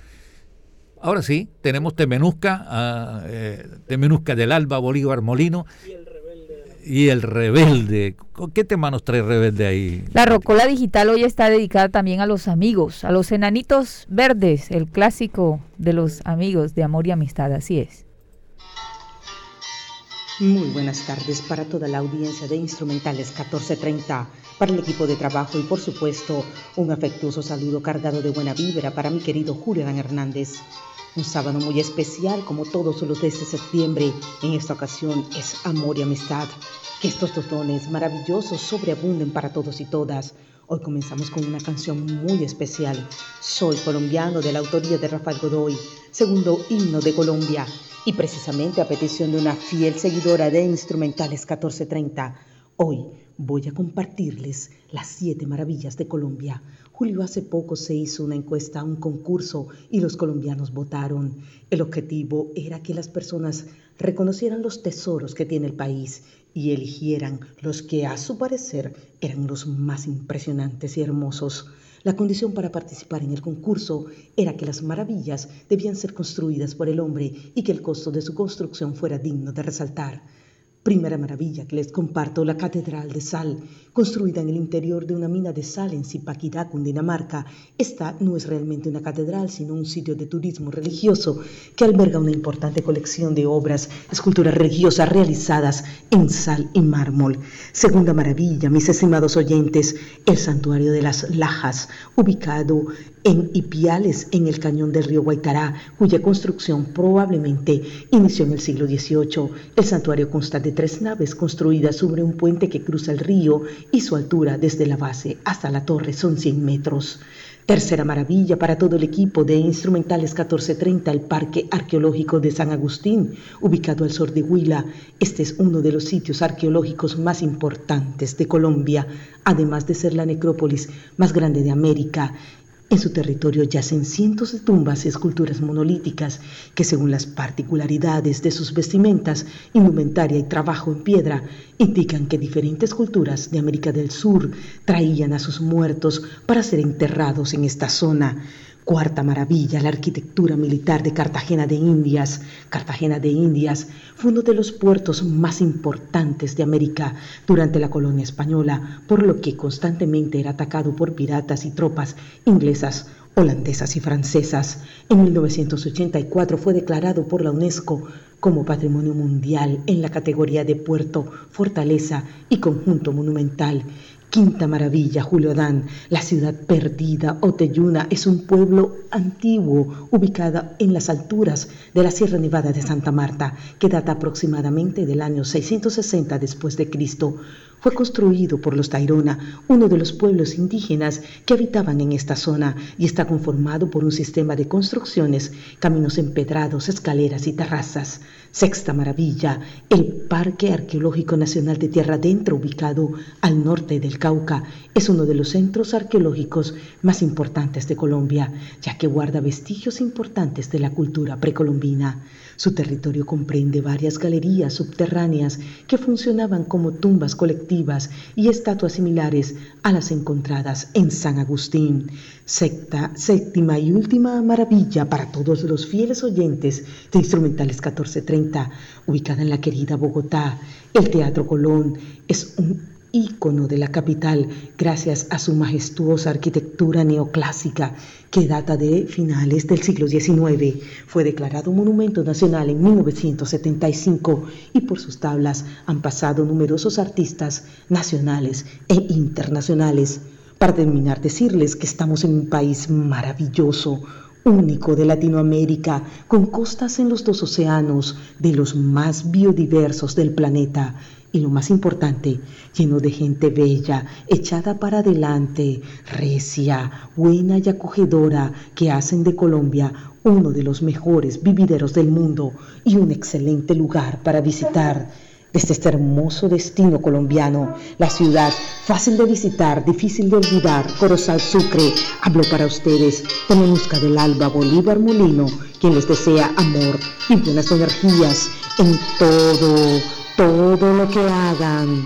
Ahora sí, tenemos Temenusca, eh, Temenusca del Alba, Bolívar Molino. Y el rebelde. ¿Qué tema nos trae rebelde ahí? La Rocola Digital hoy está dedicada también a los amigos, a los enanitos verdes, el clásico de los amigos de amor y amistad, así es. Muy buenas tardes para toda la audiencia de Instrumentales 1430, para el equipo de trabajo y por supuesto un afectuoso saludo cargado de buena vibra para mi querido Julián Hernández. Un sábado muy especial como todos los de este septiembre, en esta ocasión es amor y amistad. Que estos dos dones maravillosos sobreabunden para todos y todas. Hoy comenzamos con una canción muy especial. Soy colombiano de la autoría de Rafael Godoy, segundo himno de Colombia y precisamente a petición de una fiel seguidora de Instrumentales 1430, hoy voy a compartirles las siete maravillas de Colombia. Julio, hace poco se hizo una encuesta, un concurso y los colombianos votaron. El objetivo era que las personas reconocieran los tesoros que tiene el país y eligieran los que a su parecer eran los más impresionantes y hermosos. La condición para participar en el concurso era que las maravillas debían ser construidas por el hombre y que el costo de su construcción fuera digno de resaltar. Primera maravilla que les comparto, la Catedral de Sal, construida en el interior de una mina de sal en Zipaquirá, Cundinamarca. Esta no es realmente una catedral, sino un sitio de turismo religioso que alberga una importante colección de obras, esculturas religiosas realizadas en sal y mármol. Segunda maravilla, mis estimados oyentes, el Santuario de las Lajas, ubicado en Ipiales, en el cañón del río Guaitará, cuya construcción probablemente inició en el siglo XVIII. El santuario consta de tres naves construidas sobre un puente que cruza el río y su altura desde la base hasta la torre son 100 metros. Tercera maravilla para todo el equipo de Instrumentales 1430, el Parque Arqueológico de San Agustín, ubicado al sur de Huila. Este es uno de los sitios arqueológicos más importantes de Colombia, además de ser la necrópolis más grande de América. En su territorio yacen cientos de tumbas y esculturas monolíticas que según las particularidades de sus vestimentas, indumentaria y trabajo en piedra, indican que diferentes culturas de América del Sur traían a sus muertos para ser enterrados en esta zona. Cuarta maravilla, la arquitectura militar de Cartagena de Indias. Cartagena de Indias fue uno de los puertos más importantes de América durante la colonia española, por lo que constantemente era atacado por piratas y tropas inglesas, holandesas y francesas. En 1984 fue declarado por la UNESCO como Patrimonio Mundial en la categoría de puerto, fortaleza y conjunto monumental Quinta Maravilla, Julio Adán, la ciudad perdida, Oteyuna, es un pueblo antiguo ubicado en las alturas de la Sierra Nevada de Santa Marta, que data aproximadamente del año 660 después de Cristo fue construido por los Tairona, uno de los pueblos indígenas que habitaban en esta zona, y está conformado por un sistema de construcciones, caminos empedrados, escaleras y terrazas. Sexta maravilla, el Parque Arqueológico Nacional de Tierra Adentro, ubicado al norte del Cauca, es uno de los centros arqueológicos más importantes de Colombia, ya que guarda vestigios importantes de la cultura precolombina. Su territorio comprende varias galerías subterráneas que funcionaban como tumbas colectivas y estatuas similares a las encontradas en San Agustín. Secta, séptima y última maravilla para todos los fieles oyentes de Instrumentales 1430, ubicada en la querida Bogotá. El Teatro Colón es un ícono de la capital gracias a su majestuosa arquitectura neoclásica que data de finales del siglo XIX. Fue declarado Monumento Nacional en 1975 y por sus tablas han pasado numerosos artistas nacionales e internacionales. Para terminar, decirles que estamos en un país maravilloso, único de Latinoamérica, con costas en los dos océanos, de los más biodiversos del planeta y lo más importante, lleno de gente bella, echada para adelante, recia, buena y acogedora, que hacen de Colombia uno de los mejores vivideros del mundo y un excelente lugar para visitar. Desde este hermoso destino colombiano, la ciudad fácil de visitar, difícil de olvidar, Corozal Sucre, hablo para ustedes, Tememusca del Alba, Bolívar Molino, quien les desea amor y buenas energías en todo todo lo que hagan.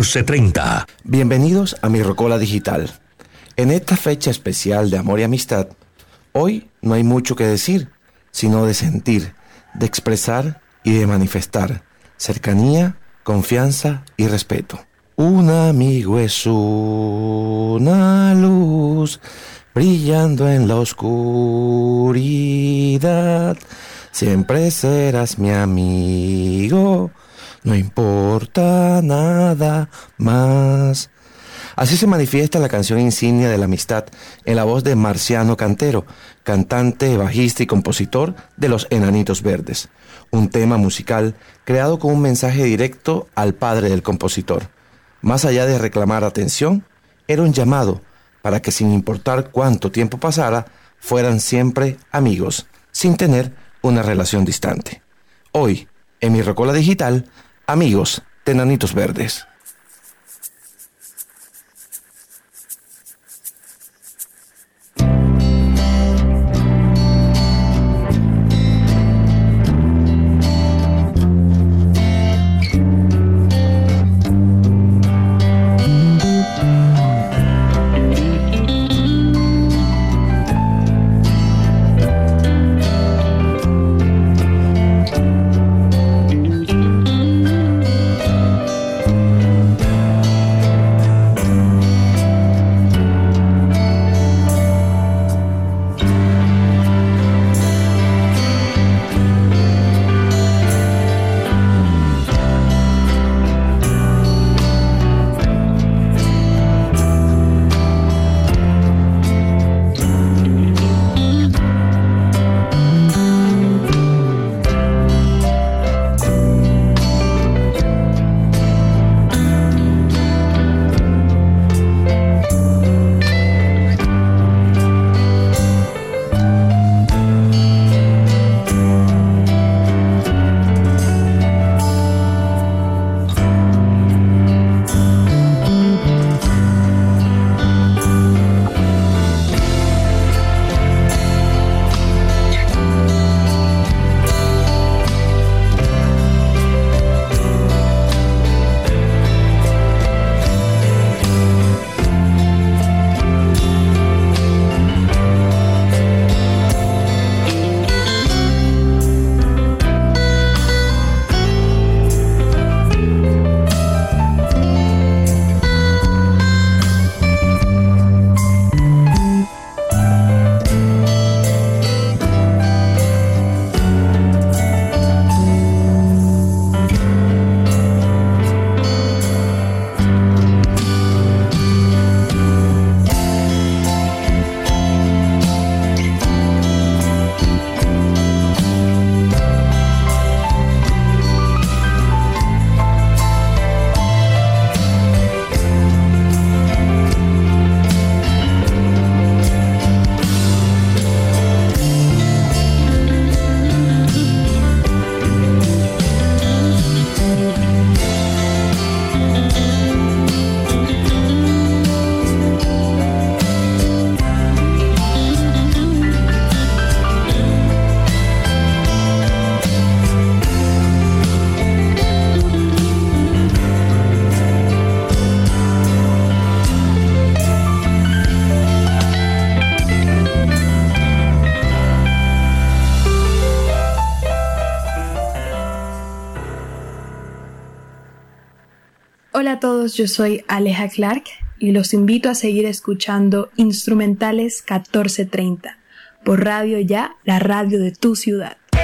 1430. Bienvenidos a mi Rocola Digital. En esta fecha especial de amor y amistad, hoy no hay mucho que decir, sino de sentir, de expresar y de manifestar cercanía, confianza y respeto. Un amigo es una luz brillando en la oscuridad. Siempre serás mi amigo, no importa nada más. Así se manifiesta la canción insignia de la amistad en la voz de Marciano Cantero, cantante, bajista y compositor de Los Enanitos Verdes. Un tema musical creado con un mensaje directo al padre del compositor. Más allá de reclamar atención, era un llamado para que sin importar cuánto tiempo pasara, fueran siempre amigos, sin tener una relación distante. Hoy, en mi Rocola Digital, amigos de Enanitos Verdes. Yo soy Aleja Clark y los invito a seguir escuchando Instrumentales 1430 por Radio Ya, la radio de tu ciudad.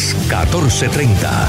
1430.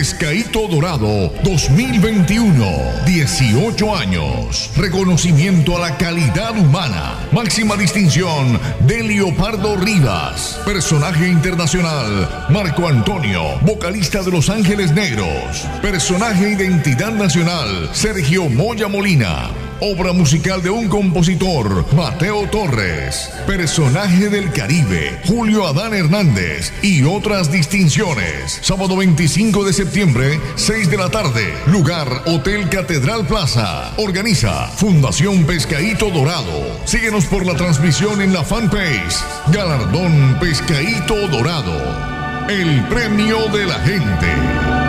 Pescadito Dorado 2021. 18 años. Reconocimiento a la calidad humana. Máxima distinción de Leopardo Rivas. Personaje internacional Marco Antonio, vocalista de Los Ángeles Negros. Personaje identidad nacional Sergio Moya Molina. Obra musical de un compositor, Mateo Torres. Personaje del Caribe, Julio Adán Hernández. Y otras distinciones. Sábado 25 de septiembre, 6 de la tarde. Lugar, Hotel Catedral Plaza. Organiza Fundación Pescadito Dorado. Síguenos por la transmisión en la fanpage. Galardón Pescadito Dorado. El premio de la gente.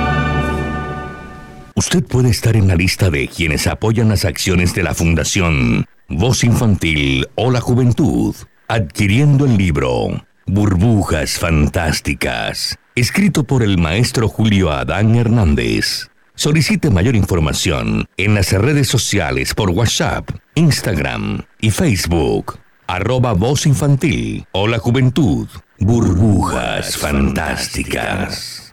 Usted puede estar en la lista de quienes apoyan las acciones de la Fundación Voz Infantil o la Juventud, adquiriendo el libro Burbujas Fantásticas, escrito por el maestro Julio Adán Hernández. Solicite mayor información en las redes sociales por WhatsApp, Instagram y Facebook. Arroba Voz Infantil o la Juventud. Burbujas Fantásticas.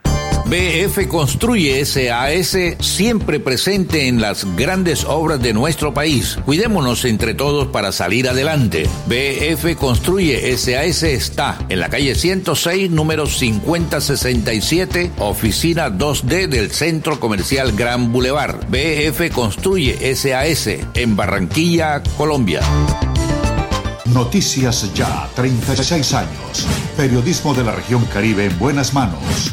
BF Construye SAS siempre presente en las grandes obras de nuestro país. Cuidémonos entre todos para salir adelante. BF Construye SAS está en la calle 106, número 5067, oficina 2D del Centro Comercial Gran Boulevard. BF Construye SAS en Barranquilla, Colombia. Noticias Ya, 36 años. Periodismo de la región Caribe en buenas manos.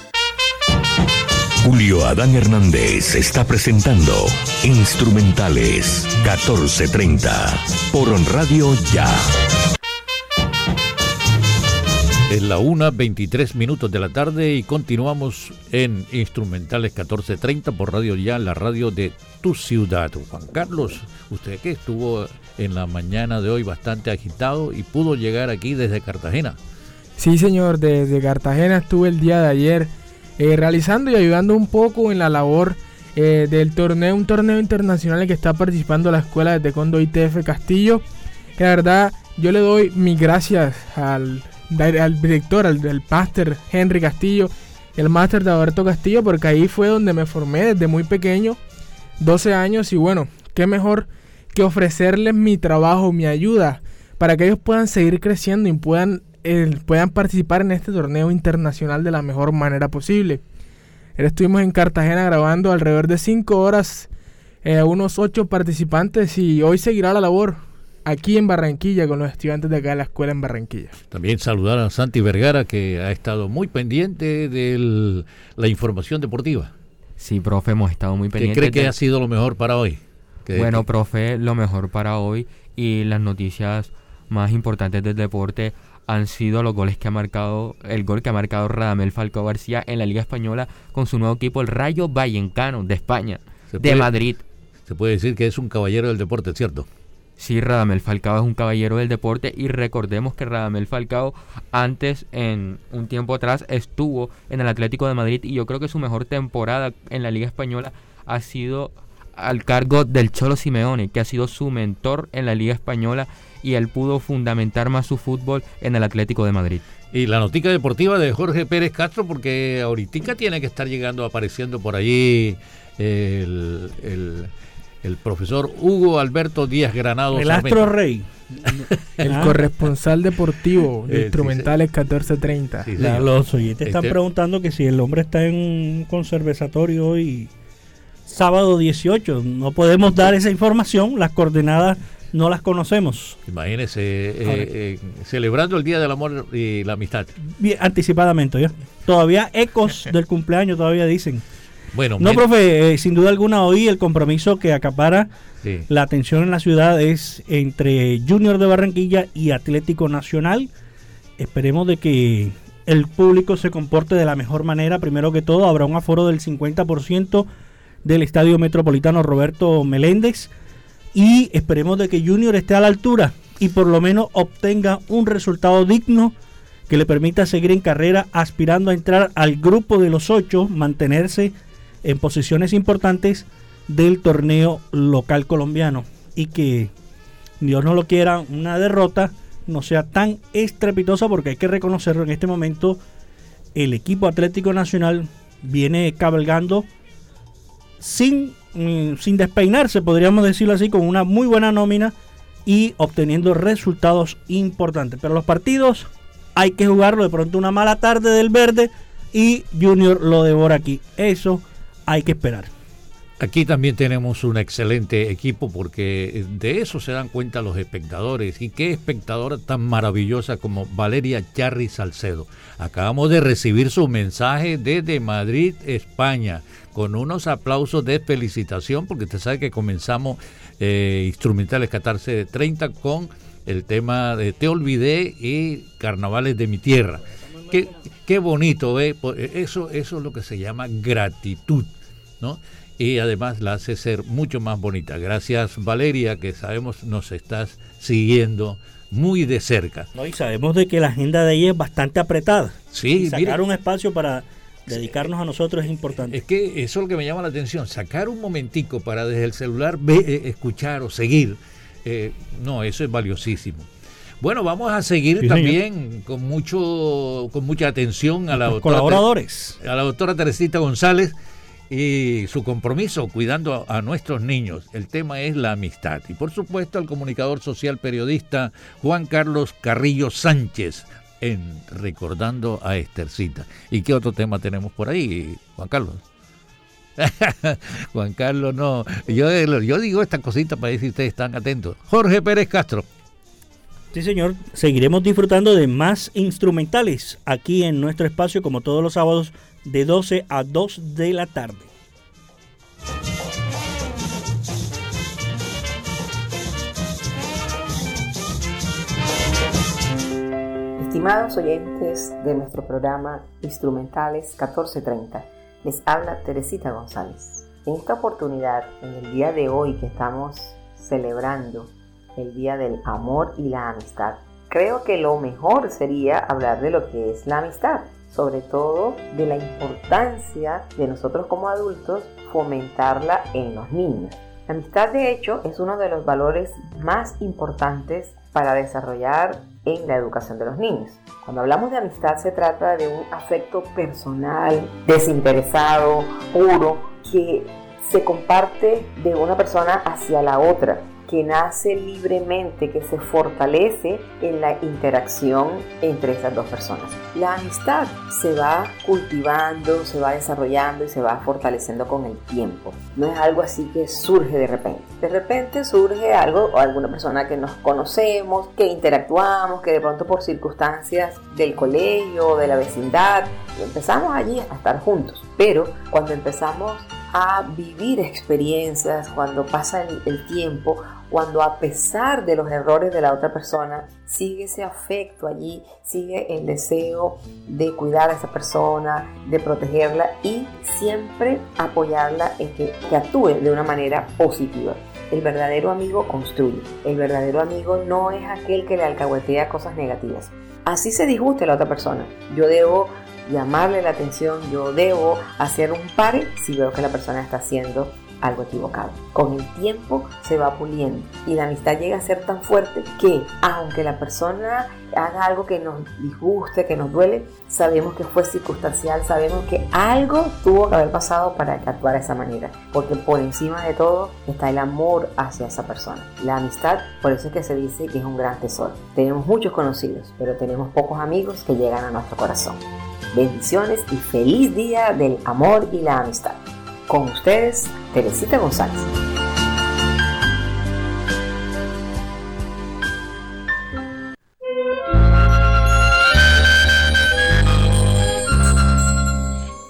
Julio Adán Hernández está presentando Instrumentales 1430 por Radio Ya. Es la 1, 23 minutos de la tarde y continuamos en Instrumentales 1430 por Radio Ya, la radio de tu ciudad. Juan Carlos, usted que estuvo en la mañana de hoy bastante agitado y pudo llegar aquí desde Cartagena. Sí, señor, desde Cartagena estuve el día de ayer eh, realizando y ayudando un poco en la labor eh, del torneo, un torneo internacional en que está participando la escuela de Taekwondo ITF Castillo. Que la verdad, yo le doy mis gracias al al director, al, del máster Henry Castillo, el máster de Alberto Castillo, porque ahí fue donde me formé desde muy pequeño, 12 años, y bueno, qué mejor que ofrecerles mi trabajo, mi ayuda, para que ellos puedan seguir creciendo y puedan, eh, puedan participar en este torneo internacional de la mejor manera posible. Estuvimos en Cartagena grabando alrededor de 5 horas, eh, unos 8 participantes y hoy seguirá la labor aquí en Barranquilla con los estudiantes de acá de la escuela en Barranquilla. También saludar a Santi Vergara que ha estado muy pendiente de la información deportiva. Sí, profe, hemos estado muy pendientes. ¿Qué cree que ha sido lo mejor para hoy? Bueno, profe, lo mejor para hoy y las noticias más importantes del deporte han sido los goles que ha marcado, el gol que ha marcado Radamel Falcao García en la Liga Española con su nuevo equipo, el Rayo Vallecano de España, de Madrid. Se puede decir que es un caballero del deporte, ¿cierto? Sí, Radamel Falcao es un caballero del deporte y recordemos que Radamel Falcao antes, en un tiempo atrás, estuvo en el Atlético de Madrid y yo creo que su mejor temporada en la Liga Española ha sido al cargo del Cholo Simeone, que ha sido su mentor en la Liga Española y él pudo fundamentar más su fútbol en el Atlético de Madrid. Y la notica deportiva de Jorge Pérez Castro, porque ahorita tiene que estar llegando, apareciendo por allí el el profesor Hugo Alberto Díaz Granado. El Astro Rey. el ah. corresponsal deportivo de eh, Instrumentales 1430. los oyentes están este- preguntando que si el hombre está en un conservatorio hoy, sábado 18. No podemos dar esa información, las coordenadas no las conocemos. Imagínese, eh, eh, celebrando el Día del Amor y la Amistad. Bien, anticipadamente, ¿ya? Todavía ecos del cumpleaños todavía dicen. Bueno, no, profe, eh, sin duda alguna hoy el compromiso que acapara la atención en la ciudad es entre Junior de Barranquilla y Atlético Nacional. Esperemos de que el público se comporte de la mejor manera. Primero que todo, habrá un aforo del 50% del Estadio Metropolitano Roberto Meléndez y esperemos de que Junior esté a la altura y por lo menos obtenga un resultado digno que le permita seguir en carrera aspirando a entrar al grupo de los ocho, mantenerse en posiciones importantes del torneo local colombiano. Y que Dios no lo quiera una derrota no sea tan estrepitosa porque hay que reconocerlo en este momento el equipo Atlético Nacional viene cabalgando sin, mm, sin despeinarse, podríamos decirlo así, con una muy buena nómina y obteniendo resultados importantes. Pero los partidos hay que jugarlo de pronto una mala tarde del verde y Junior lo devora aquí. Eso hay que esperar. Aquí también tenemos un excelente equipo porque de eso se dan cuenta los espectadores. Y qué espectadora tan maravillosa como Valeria Charri Salcedo. Acabamos de recibir su mensaje desde Madrid, España, con unos aplausos de felicitación porque usted sabe que comenzamos eh, Instrumentales 1430 con el tema de Te Olvidé y Carnavales de mi Tierra. Qué, qué bonito, ¿eh? Eso, eso es lo que se llama gratitud, ¿no? Y además la hace ser mucho más bonita. Gracias Valeria, que sabemos nos estás siguiendo muy de cerca. No, y sabemos de que la agenda de ella es bastante apretada. Sí, y sacar un espacio para dedicarnos a nosotros es importante. Es que eso es lo que me llama la atención, sacar un momentico para desde el celular eh, escuchar o seguir, eh, no, eso es valiosísimo. Bueno, vamos a seguir también con mucho con mucha atención a la doctora, colaboradores. A la doctora Teresita González y su compromiso cuidando a, nuestros niños. El tema es la amistad. Y por supuesto al comunicador social periodista Juan Carlos Carrillo Sánchez en Recordando a Estercita. ¿Y qué otro tema tenemos por ahí, Juan Carlos? Juan Carlos, no. Yo, yo digo estas cositas para ver si ustedes están atentos. Jorge Pérez Castro. Sí, señor. Seguiremos disfrutando de más instrumentales aquí en nuestro espacio, como todos los sábados, de 12 a 2 de la tarde. Estimados oyentes de nuestro programa Instrumentales 1430, les habla Teresita González. En esta oportunidad, en el día de hoy que estamos celebrando el Día del Amor y la Amistad, creo que lo mejor sería hablar de lo que es la amistad, sobre todo de la importancia de nosotros como adultos fomentarla en los niños. La amistad de hecho es uno de los valores más importantes para desarrollar en la educación de los niños. Cuando hablamos de amistad se trata de un afecto personal, desinteresado, puro, que se comparte de una persona hacia la otra que nace libremente, que se fortalece en la interacción entre esas dos personas. La amistad se va cultivando, se va desarrollando y se va fortaleciendo con el tiempo. No es algo así que surge de repente. De repente surge algo o alguna persona que nos conocemos, que interactuamos, que de pronto por circunstancias del colegio de la vecindad, empezamos allí a estar juntos. Pero cuando empezamos a vivir experiencias, cuando pasa el, el tiempo, cuando a pesar de los errores de la otra persona, sigue ese afecto allí, sigue el deseo de cuidar a esa persona, de protegerla y siempre apoyarla en que, actúe de una manera positiva. El verdadero amigo construye. El verdadero amigo no es aquel que le alcahuetea cosas negativas. Así se disguste la otra persona. Yo debo llamarle la atención, yo debo hacer un pare si veo que la persona está haciendo algo equivocado. Con el tiempo se va puliendo y la amistad llega a ser tan fuerte que aunque la persona haga algo que nos disguste, que nos duele, sabemos que fue circunstancial, sabemos que algo tuvo que haber pasado para que actuara de esa manera, porque por encima de todo está el amor hacia esa persona. La amistad, por eso es que se dice que es un gran tesoro. Tenemos muchos conocidos, pero tenemos pocos amigos que llegan a nuestro corazón. Bendiciones y feliz día del amor y la amistad. Con ustedes, Teresita González.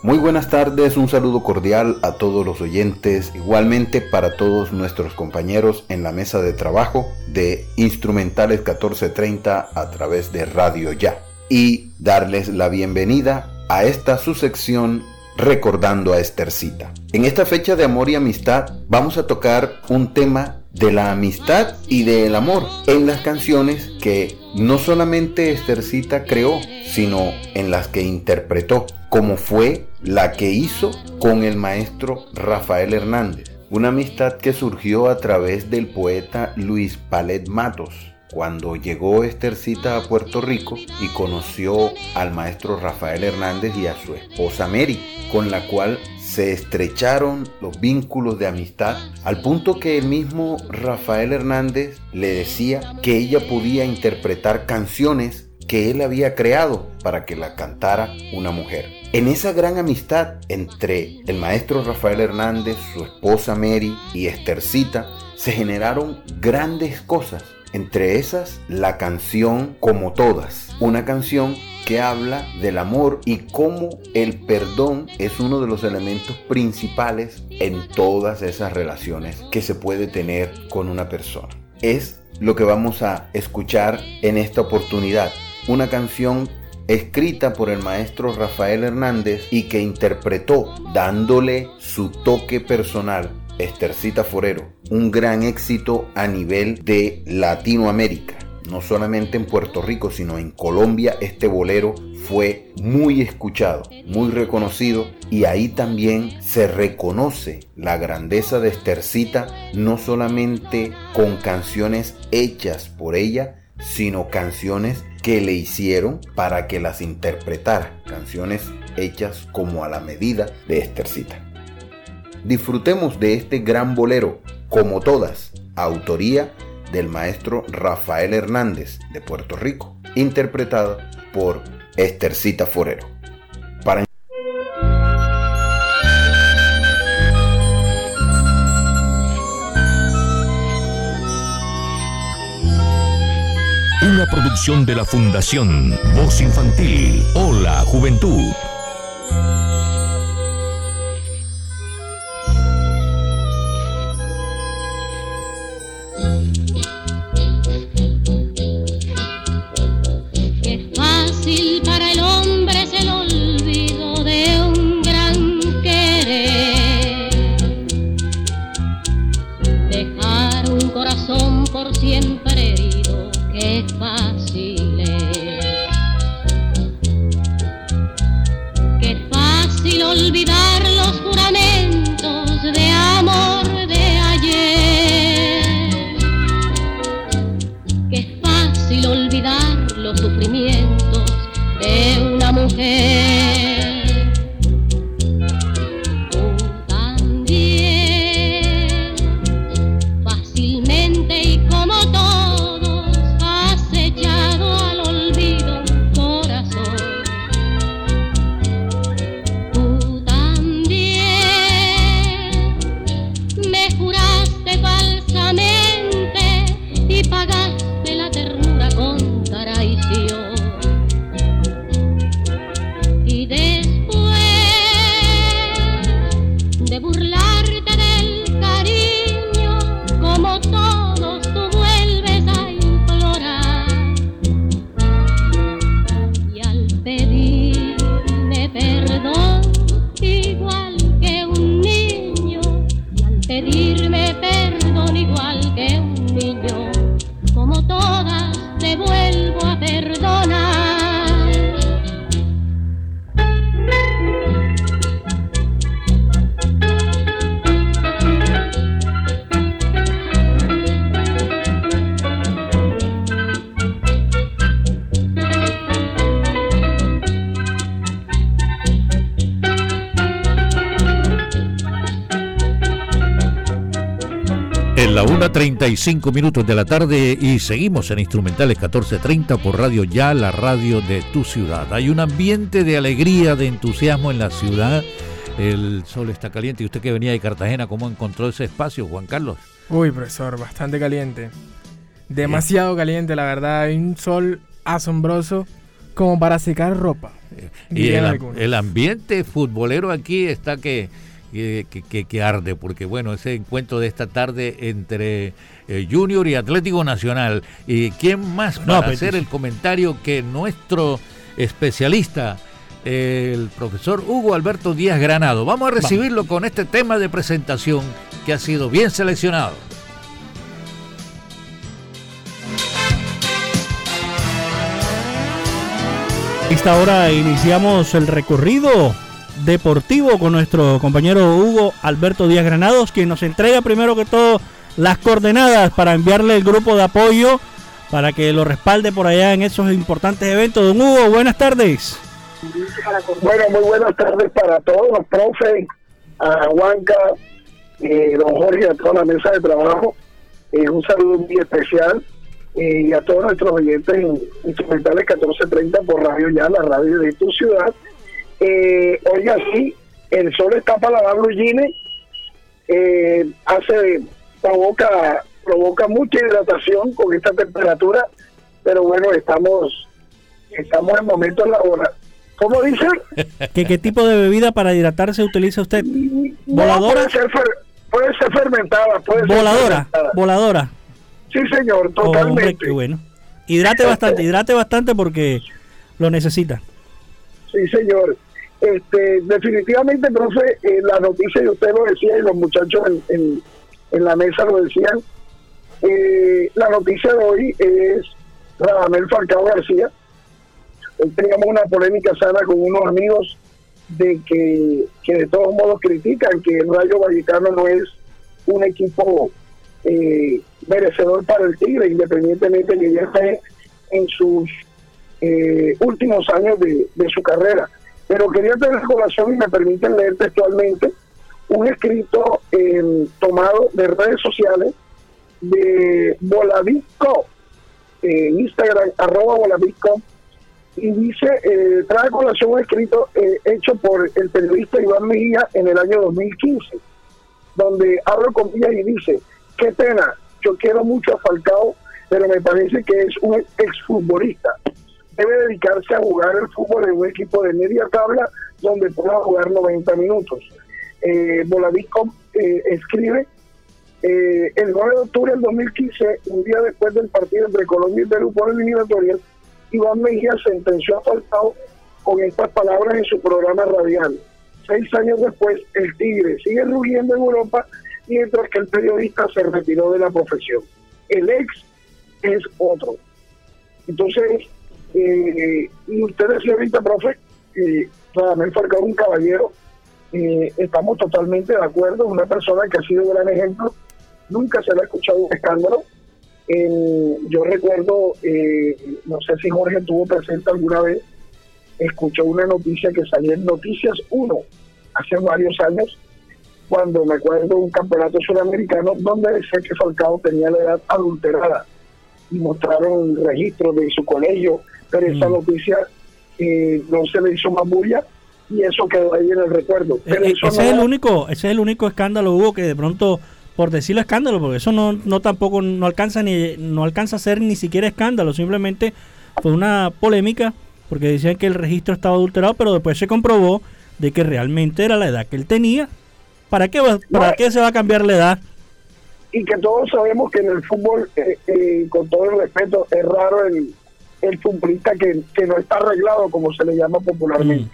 Muy buenas tardes, un saludo cordial a todos los oyentes, igualmente para todos nuestros compañeros en la mesa de trabajo de Instrumentales 1430 a través de Radio Ya y darles la bienvenida a esta su sección recordando a Estercita. En esta fecha de amor y amistad vamos a tocar un tema de la amistad y del amor en las canciones que no solamente Estercita creó, sino en las que interpretó, como fue la que hizo con el maestro Rafael Hernández. Una amistad que surgió a través del poeta Luis Palet Matos cuando llegó Estercita a Puerto Rico y conoció al maestro Rafael Hernández y a su esposa Mary, con la cual se estrecharon los vínculos de amistad al punto que el mismo Rafael Hernández le decía que ella podía interpretar canciones que él había creado para que la cantara una mujer. En esa gran amistad entre el maestro Rafael Hernández, su esposa Mary y Estercita, se generaron grandes cosas entre esas, la canción Como todas, una canción que habla del amor y cómo el perdón es uno de los elementos principales en todas esas relaciones que se puede tener con una persona. Es lo que vamos a escuchar en esta oportunidad, una canción escrita por el maestro Rafael Hernández y que interpretó dándole su toque personal Estercita Forero, un gran éxito a nivel de Latinoamérica. No solamente en Puerto Rico, sino en Colombia este bolero fue muy escuchado, muy reconocido y ahí también se reconoce la grandeza de Estercita, no solamente con canciones hechas por ella, sino canciones que le hicieron para que las interpretara, canciones hechas como a la medida de Estercita. Disfrutemos de este gran bolero, como todas, autoría del maestro Rafael Hernández de Puerto Rico, interpretada por Estercita Forero. Una producción de la Fundación Voz Infantil. Hola, Juventud. 35 minutos de la tarde y seguimos en Instrumentales 1430 por Radio Ya, la radio de tu ciudad. Hay un ambiente de alegría, de entusiasmo en la ciudad. El sol está caliente y usted que venía de Cartagena, ¿cómo encontró ese espacio, Juan Carlos? Uy, profesor, bastante caliente. Demasiado caliente, la verdad. Hay un sol asombroso como para secar ropa. Y el, el ambiente futbolero aquí está que que, que- que arde, porque bueno, ese encuentro de esta tarde entre eh, Junior y Atlético Nacional. ¿Y quién más No, para pues, hacer el comentario que nuestro especialista, el profesor Hugo Alberto Díaz Granado? Vamos a recibirlo con este tema de presentación que ha sido bien seleccionado. Esta hora iniciamos el recorrido deportivo con nuestro compañero Hugo Alberto Díaz Granados, quien nos entrega primero que todo las coordenadas para enviarle el grupo de apoyo para que lo respalde por allá en esos importantes eventos. Don Hugo, buenas tardes. Bueno, muy buenas tardes para todos los profes, a Juanca, eh, don Jorge, a toda la mesa de trabajo. Eh, un saludo muy especial eh, y a todos nuestros oyentes en Instrumentales 1430 por Radio Ya, la radio de tu ciudad. Eh, oiga, sí, el sol está para lavar blue jeans, eh, hace, provoca, provoca mucha hidratación con esta temperatura, pero bueno, estamos, estamos en momentos laborales. ¿Cómo dice? ¿Qué, ¿Qué tipo de bebida para hidratarse utiliza usted? ¿Voladora? No, puede, ser fer- puede ser fermentada, puede ser ¿Voladora? fermentada. ¿Voladora? Sí, señor, Oh, hombre, totalmente. qué bueno. Hidrate bastante, hidrate bastante porque lo necesita. Sí, señor. Este, definitivamente, profe, eh, la noticia, y usted lo decía, y los muchachos en, la mesa lo decían, eh, la noticia de hoy es Radamel Falcao García. Hoy teníamos una polémica sana con unos amigos de que, de todos modos critican que el Rayo Vallecano no es un equipo eh, merecedor para el Tigre, independientemente que ya esté en sus últimos años de, de su carrera. Pero quería tener colación y me permiten leer textualmente un escrito eh, tomado de redes sociales de Volavisco, en Instagram, arroba Volavisco, y dice, eh, trae colación un escrito eh, hecho por el periodista Iván Mejía en el año 2015, donde abro comillas y dice, qué pena, yo quiero mucho a Falcao, pero me parece que es un exfutbolista. Debe dedicarse a jugar el fútbol en un equipo de media tabla donde pueda jugar 90 minutos. Eh, Voladico eh, escribe, eh, el 9 de octubre del 2015, un día después del partido entre Colombia y Perú por eliminatorias, Iván Mejía sentenció a Falcao con estas palabras en su programa radial. Seis años después, el Tigre sigue rugiendo en Europa, mientras que el periodista se retiró de la profesión. El ex es otro. Entonces, eh, y usted decía ahorita, profe, eh, Radamel Falcao un caballero, eh, estamos totalmente de acuerdo, una persona que ha sido un gran ejemplo, nunca se le ha escuchado un escándalo. Yo recuerdo, eh, no sé si Jorge estuvo presente alguna vez, escuchó una noticia que salía en Noticias 1 hace varios años, cuando me acuerdo un campeonato sudamericano donde decía que Falcao tenía la edad adulterada. Y mostraron registros de su colegio, pero esa Mm. noticia eh, no se le hizo más bulla y eso quedó ahí en el recuerdo. Pero Eh, eso ese no- es el único, ese es el único escándalo Hugo que de pronto por decirlo escándalo, porque eso no, no tampoco no alcanza ni no alcanza a ser ni siquiera escándalo, simplemente fue una polémica porque decían que el registro estaba adulterado, pero después se comprobó de que realmente era la edad que él tenía. ¿Para qué va- para qué se va a cambiar la edad? y que todos sabemos que en el fútbol, eh, eh, con todo el respeto, es raro el, el futbolista que, que no está arreglado, como se le llama popularmente.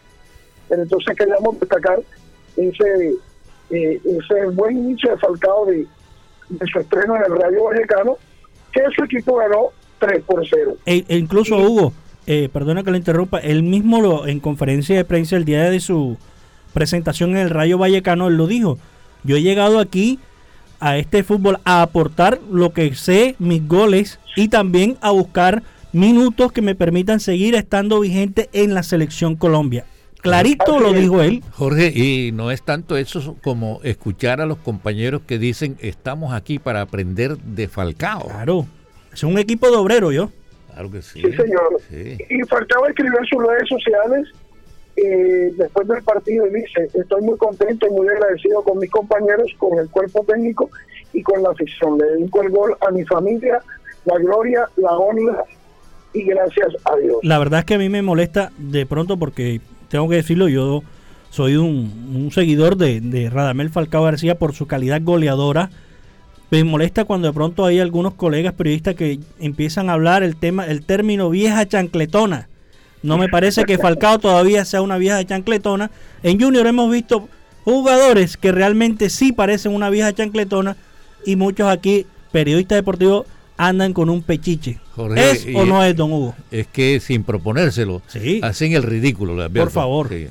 Pero entonces queríamos destacar ese, eh, ese buen inicio de Falcao de, de su estreno en el Rayo Vallecano, que su equipo ganó 3 por 0. E, e incluso Hugo, eh, perdona que lo interrumpa, él mismo lo, en conferencia de prensa el día de su presentación en el Rayo Vallecano, él lo dijo. Yo he llegado aquí a este fútbol a aportar lo que sé, mis goles, y también a buscar minutos que me permitan seguir estando vigente en la selección Colombia. Clarito lo dijo él. Jorge, y no es tanto eso como escuchar a los compañeros que dicen estamos aquí para aprender de Falcao. Claro, es un equipo de obrero yo. Claro que sí. Sí, señor. Sí. Y Falcao escribió en sus redes sociales eh, después del partido y dice, estoy muy contento y muy agradecido con mis compañeros, con el cuerpo técnico y con la afición. Le dedico el gol a mi familia, la gloria, la honra y gracias a Dios. La verdad es que a mí me molesta de pronto porque tengo que decirlo, yo soy un, seguidor de, de Radamel Falcao García por su calidad goleadora. Me molesta cuando de pronto hay algunos colegas periodistas que empiezan a hablar el tema, el término vieja chancletona. No me parece que Falcao todavía sea una vieja chancletona. En Junior hemos visto jugadores que realmente sí parecen una vieja chancletona y muchos aquí, periodistas deportivos, andan con un pechiche. Jorge, ¿Es o no es, don Hugo? Es que sin proponérselo, hacen el ridículo. le advierto. Por favor. Sí.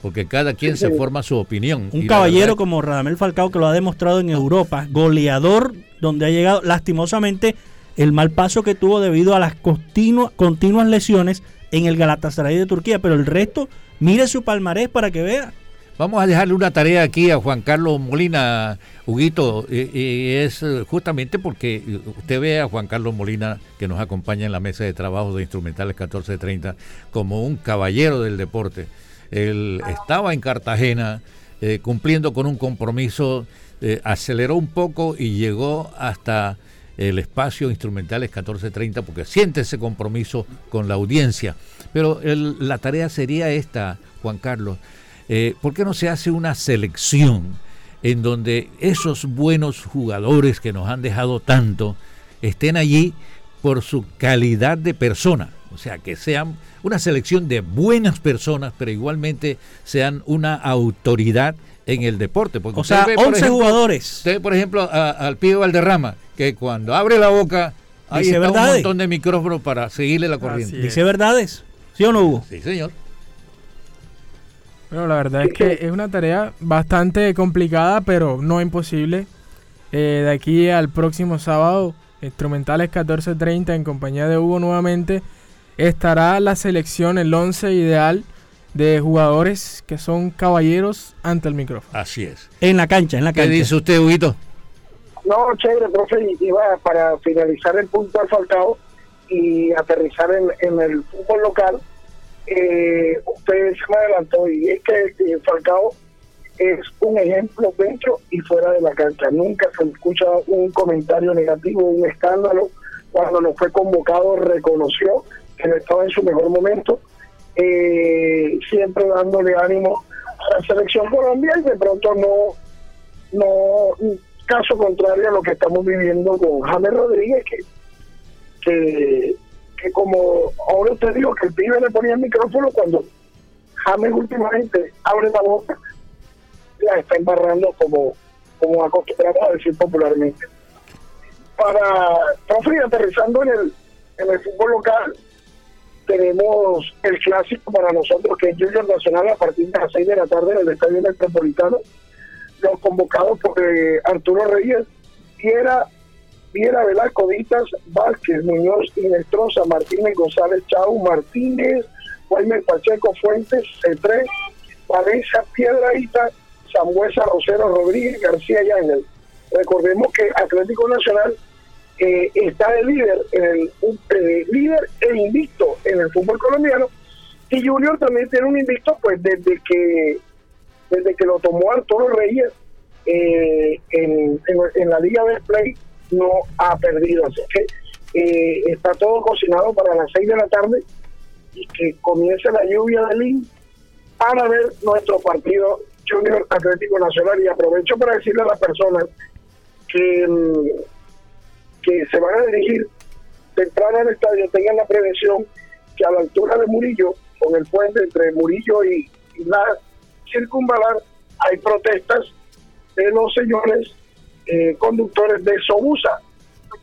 Porque cada quien se forma su opinión. Un caballero verdad- como Radamel Falcao que lo ha demostrado en Europa, goleador donde ha llegado, lastimosamente, el mal paso que tuvo debido a las continua- continuas lesiones en el Galatasaray de Turquía, pero el resto, mire su palmarés para que vea. Vamos a dejarle una tarea aquí a Juan Carlos Molina, Huguito, y, es eh, justamente porque eh, usted ve a Juan Carlos Molina, que nos acompaña en la mesa de trabajo de Instrumentales 1430, como un caballero del deporte. Él estaba en Cartagena eh, cumpliendo con un compromiso, aceleró un poco y llegó hasta el espacio Instrumentales 1430 porque siente ese compromiso con la audiencia. Pero el- la tarea sería esta, Juan Carlos. Eh, ¿Por qué no se hace una selección en donde esos buenos jugadores que nos han dejado tanto estén allí por su calidad de persona? O sea, que sean una selección de buenas personas, pero igualmente sean una autoridad en el deporte. Porque O sea, ve, por 11 ejemplo, jugadores. Usted, por ejemplo, a- al pibe Valderrama, que cuando abre la boca, está un montón de micrófonos para seguirle la corriente. Dice verdades, ¿sí o no Hugo? Sí, señor. Bueno, la verdad es que es una tarea bastante complicada, pero no imposible. Eh, de aquí al próximo sábado, Instrumentales 14.30 en compañía de Hugo nuevamente, estará la selección, el 11 ideal de jugadores que son caballeros ante el micrófono. Así es. En la cancha, en la ¿Qué cancha. dice usted, Huguito? No, chévere, profe, y iba para finalizar el punto al Falcao y aterrizar en, en el fútbol local. Eh, usted se me adelantó y es que eh, Falcao es un ejemplo dentro y fuera de la cancha. Nunca se escucha un comentario negativo, un escándalo cuando no fue convocado reconoció que no estaba en su mejor momento, eh, siempre dándole ánimo a la selección Colombia y de pronto no, no caso contrario a lo que estamos viviendo con James Rodríguez, que, que como ahora usted dijo que el pibe le ponía el micrófono cuando James últimamente abre la boca, la está embarrando como, como acostumbramos a decir popularmente. Para, profe, aterrizando en el, en el fútbol local, tenemos el clásico para nosotros que es Junior Nacional a partir de las 6 de la tarde en el Estadio Metropolitano. Los convocados por eh, Arturo Reyes, Viera, Viera Velasco Ditas, Vázquez, Muñoz, Inestrosa, Martínez, González, Chau, Martínez, Jaime Pacheco, Fuentes, C3, Valencia, Piedraíta, Sambuesa, Rosero, Rodríguez, García Yángel. Recordemos que Atlético Nacional eh, está de líder, en el, eh, líder e invicto en el fútbol colombiano y Junior también tiene un invicto pues desde que desde que lo tomó Arturo Reyes eh, en, en- en la Liga de Play no ha perdido. Así que eh, está todo cocinado para las 6 de la tarde y que comience la lluvia de Lin para ver nuestro partido Junior Atlético Nacional. Y aprovecho para decirle a las personas que mm, que se van a dirigir temprano al estadio tengan la prevención que a la altura de Murillo, con el puente entre Murillo y, y la circunvalar, hay protestas de los señores eh, conductores de Sobusa,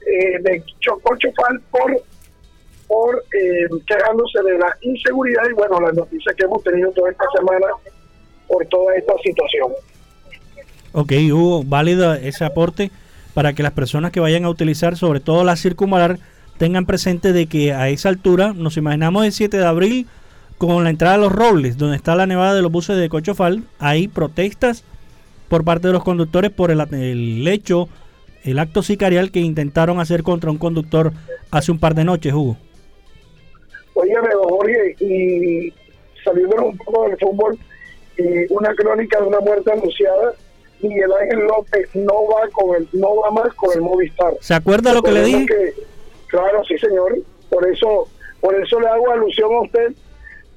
eh, de Chocochofal, por, por eh, quejándose de la inseguridad y bueno, las noticias que hemos tenido toda esta semana por toda esta situación. Ok, Hugo, válido ese aporte para que las personas que vayan a utilizar, sobre todo la circunvalar, tengan presente de que a esa altura, nos imaginamos el 7 de abril, con la entrada de los Robles, donde está la nevada de los buses de Cochofal, hay protestas por parte de los conductores por el, el hecho, el acto sicarial que intentaron hacer contra un conductor hace un par de noches, Hugo. Don Jorge, y saliendo un poco del fútbol, y una crónica de una muerte anunciada, Miguel Ángel López no va con el, no va más con el Movistar. ¿Se acuerda lo que le dije? que- claro, sí, señor. Por eso, por eso le hago alusión a usted,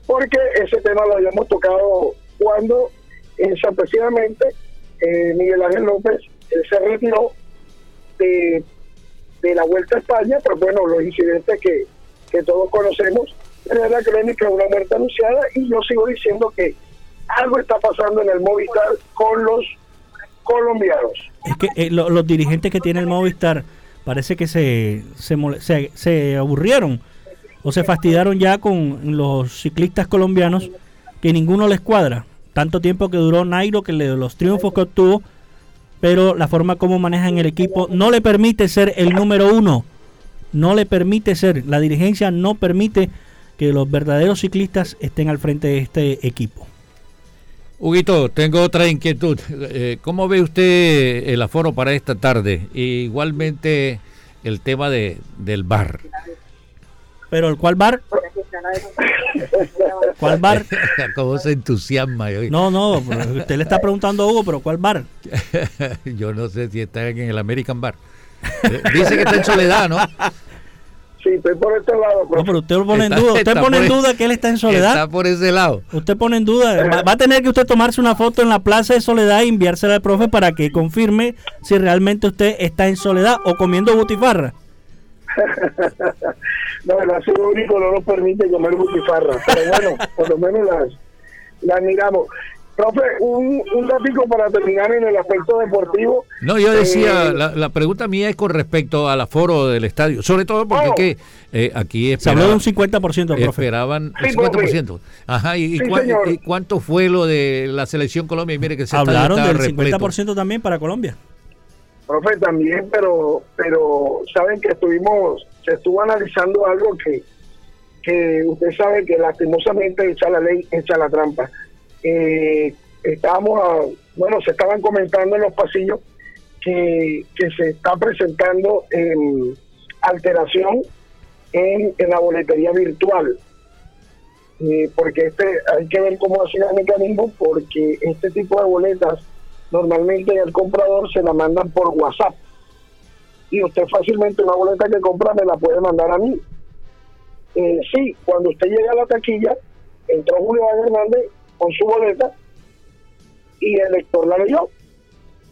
porque ese tema lo habíamos tocado cuando, eh, sorpresivamente, eh, Miguel Ángel López él se retiró de, de la Vuelta a España, pero bueno, los incidentes que, que todos conocemos, era la crónica una muerte anunciada y yo sigo diciendo que algo está pasando en el Movistar con los colombianos. Es que eh, lo- los dirigentes que tiene el Movistar parece que se, se, se, se aburrieron o se fastidiaron ya con los ciclistas colombianos que ninguno les cuadra. Tanto tiempo que duró Nairo, que le, los triunfos que obtuvo, pero la forma como manejan el equipo no le permite ser el número uno. No le permite ser. La dirigencia no permite que los verdaderos ciclistas estén al frente de este equipo. Huguito, tengo otra inquietud. Eh, ¿Cómo ve usted el aforo para esta tarde? E igualmente el tema de, del bar. Pero el cual bar, ¿cuál bar? ¿Cómo se entusiasma? hoy? No, no, usted le está preguntando a Hugo, pero ¿cuál bar? Yo no sé si está en el American Bar. Eh, Dice que está en soledad, ¿no? Sí, estoy por este lado. No, pero usted lo pone en duda. Usted pone en por- duda que él está en soledad. Está por ese lado. Usted pone en duda. Va, va a tener que usted tomarse una foto en la plaza de soledad y enviársela al profe para que confirme si realmente usted está en soledad o comiendo butifarra. No, el ácido único no nos permite comer butifarra, pero bueno, por lo menos las, las miramos. Profe, un, un ratico para terminar en el aspecto deportivo. No, yo decía, Eh, la, la pregunta mía es con respecto al aforo del estadio, sobre todo porque Oh. que, eh, aquí Se habló de un esperaban, 50%, profe. esperaban el Sí, profe. 50%. Ajá, ¿y, Sí, y cuánto fue lo de la selección Colombia? Y mire que se Hablaron del repleto. 50% también para Colombia. Profe, también, pero pero saben que estuvimos, se estuvo analizando algo que, que usted sabe que lastimosamente echa la ley, echa la trampa. Eh, estábamos, a- bueno, se estaban comentando en los pasillos que, que se está presentando em, alteración en, en la boletería virtual. Eh, porque este hay que ver cómo hace el mecanismo porque este tipo de boletas normalmente al comprador se la mandan por WhatsApp y usted fácilmente una boleta que compra me la puede mandar a mí. Eh, sí, cuando usted llega a la taquilla, entró Julio Hernández con su boleta y el lector la leyó.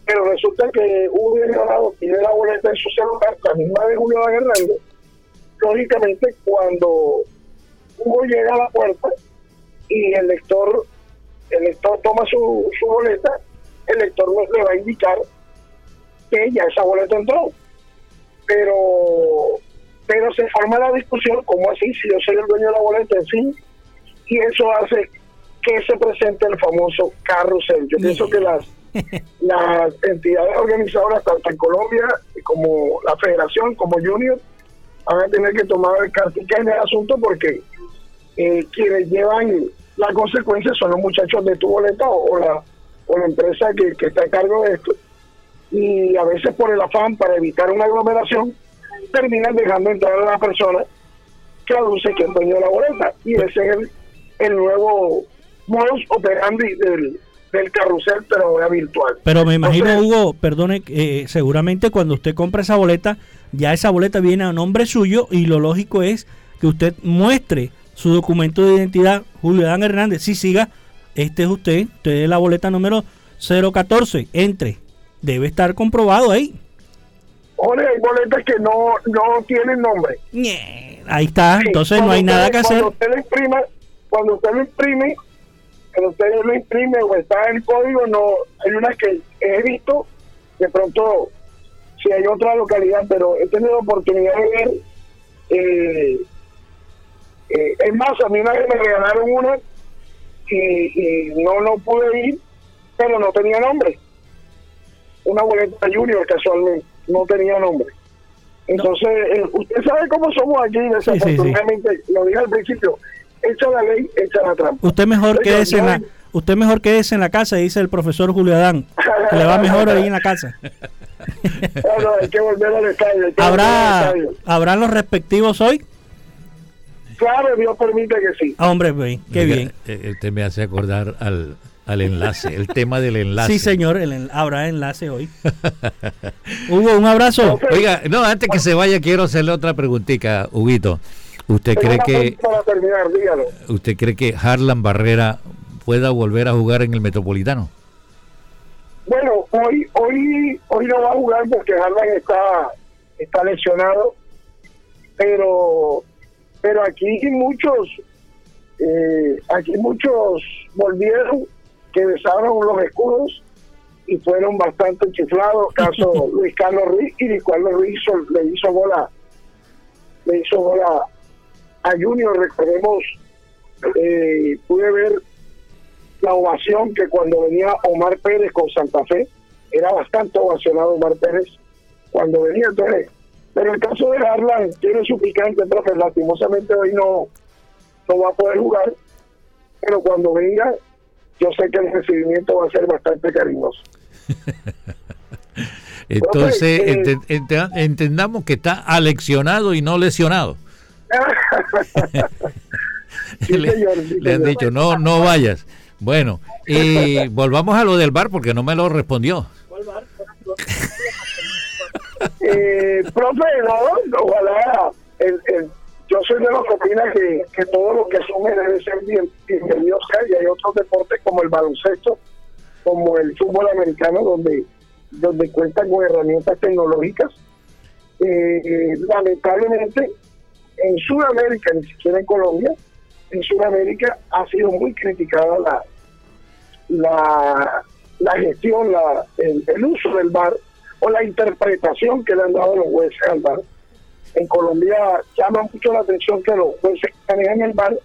Pero resulta que Hugo Leonardo tiene la boleta en su celular, la misma de Julio Hernández. Lógicamente, cuando Hugo llega a la puerta y el lector, el lector toma su, su boleta, el lector le va a indicar que ya esa boleta entró. Pero pero se forma la discusión, como así? Si yo soy el dueño de la boleta en sí, y eso hace que se presente el famoso carrusel. Yo pienso que las las entidades organizadoras, tanto en Colombia como la federación, como Junior, van a tener que tomar cartica en el asunto porque eh, quienes llevan la consecuencia son los muchachos de tu boleta o, la, o la empresa que, que está a cargo de esto. Y a veces por el afán para evitar una aglomeración, terminan dejando entrar a la persona que aduce que es dueño de la boleta. Y ese es el, el nuevo modus operandi del, del carrusel, pero ahora virtual. Pero me imagino, Entonces, Hugo, perdone, eh, seguramente cuando usted compra esa boleta, ya esa boleta viene a nombre suyo y lo lógico es que usted muestre su documento de identidad, Julio Dan Hernández. Si siga, este es usted, usted es la boleta número 014, entre. Debe estar comprobado ahí. Jorge, hay boletas que no, no tienen nombre. Ahí está, Sí, entonces no hay nada que hacer. Cuando usted lo imprima, cuando usted lo imprime, cuando usted lo imprime o está en el código, no hay unas que he visto, de pronto, si hay otra localidad, pero he tenido oportunidad de ver. Eh, eh, es más, a mí una vez me regalaron una y, y no, no pude ir, pero no tenía nombre. Una boleta junior casualmente, no tenía nombre. Entonces, eh, usted sabe cómo somos aquí, desafortunadamente, lo dije al principio, echa la ley, echa la trampa. Usted mejor Oiga, quédese en la, usted mejor quédese en la casa, dice el profesor Julio Adán. Que le va mejor ahí en la casa. No, no, hay que volver al estadio. hay que volver al ¿Habrá, estadio. ¿Habrán los respectivos hoy? Claro, Dios permite que sí. Ah, hombre, qué bien. eh, Usted me hace acordar al, al enlace, el tema del enlace. Sí, señor, el habrá enlace hoy. Hugo, un abrazo. Oiga, no, antes que se vaya quiero hacerle otra preguntita, Huguito. ¿Usted cree que Para terminar, dígalo. usted cree que Harlan Barrera pueda volver a jugar en el Metropolitano? Bueno, hoy hoy hoy no va a jugar porque Harlan está está lesionado, pero pero aquí muchos eh, aquí muchos volvieron que besaron los escudos y fueron bastante chiflados. Caso Luis Carlos Ruiz y Luis Carlos Ruiz hizo- le hizo bola le hizo bola a Junior. Recordemos eh, pude ver la ovación que cuando venía Omar Pérez con Santa Fe, era bastante ovacionado Omar Pérez cuando venía. Entonces, pero el caso de Harlan tiene su picante, profe, lastimosamente hoy no, no va a poder jugar, pero cuando venga, yo sé que el recibimiento va a ser bastante cariñoso. Entonces, Profe, eh, ente- ente- entendamos que está aleccionado y no lesionado. le, señor, sí, le han señor. dicho, no, no vayas. Bueno, y volvamos a lo del bar porque no me lo respondió. Eh, profe, no, ojalá. El, yo soy de los que opina que, que todo lo que asume debe ser bien, bienvenido sea, y hay otros deportes como el baloncesto, como el fútbol americano, donde, donde cuentan con herramientas tecnológicas. Eh, eh, lamentablemente, en Sudamérica, ni siquiera en Colombia, en Sudamérica ha sido muy criticada la, la, la gestión, la, el uso del bar o la interpretación que le han dado los jueces al bar. En Colombia llama mucho la atención que los jueces que manejan el bar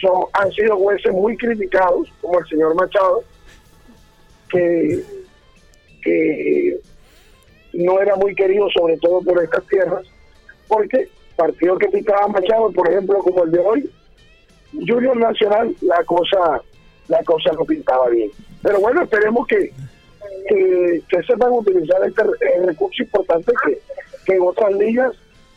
son, han sido jueces muy criticados, como el señor Machado, que, que no era muy querido, sobre todo por estas tierras, porque partidos que pitaban Machado, por ejemplo, como el de hoy, Junior Nacional, la cosa, la cosa no pintaba bien. Pero bueno, esperemos que, que, que sepan utilizar este eh, recurso importante que, que en otras ligas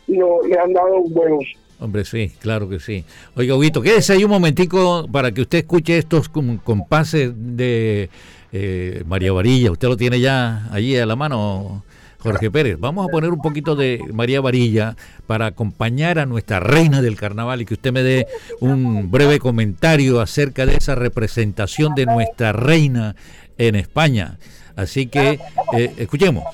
no, le han dado un buen uso. Hombre, sí, claro que sí. Oiga, Huguito, quédese ahí un momentico para que usted escuche estos com- compases de eh, María Varilla. ¿Usted lo tiene ya allí a la mano, Jorge Pérez. Vamos a poner un poquito de María Varilla para acompañar a nuestra reina del carnaval y que usted me dé un breve comentario acerca de esa representación de nuestra reina en España. Así que eh, escuchemos.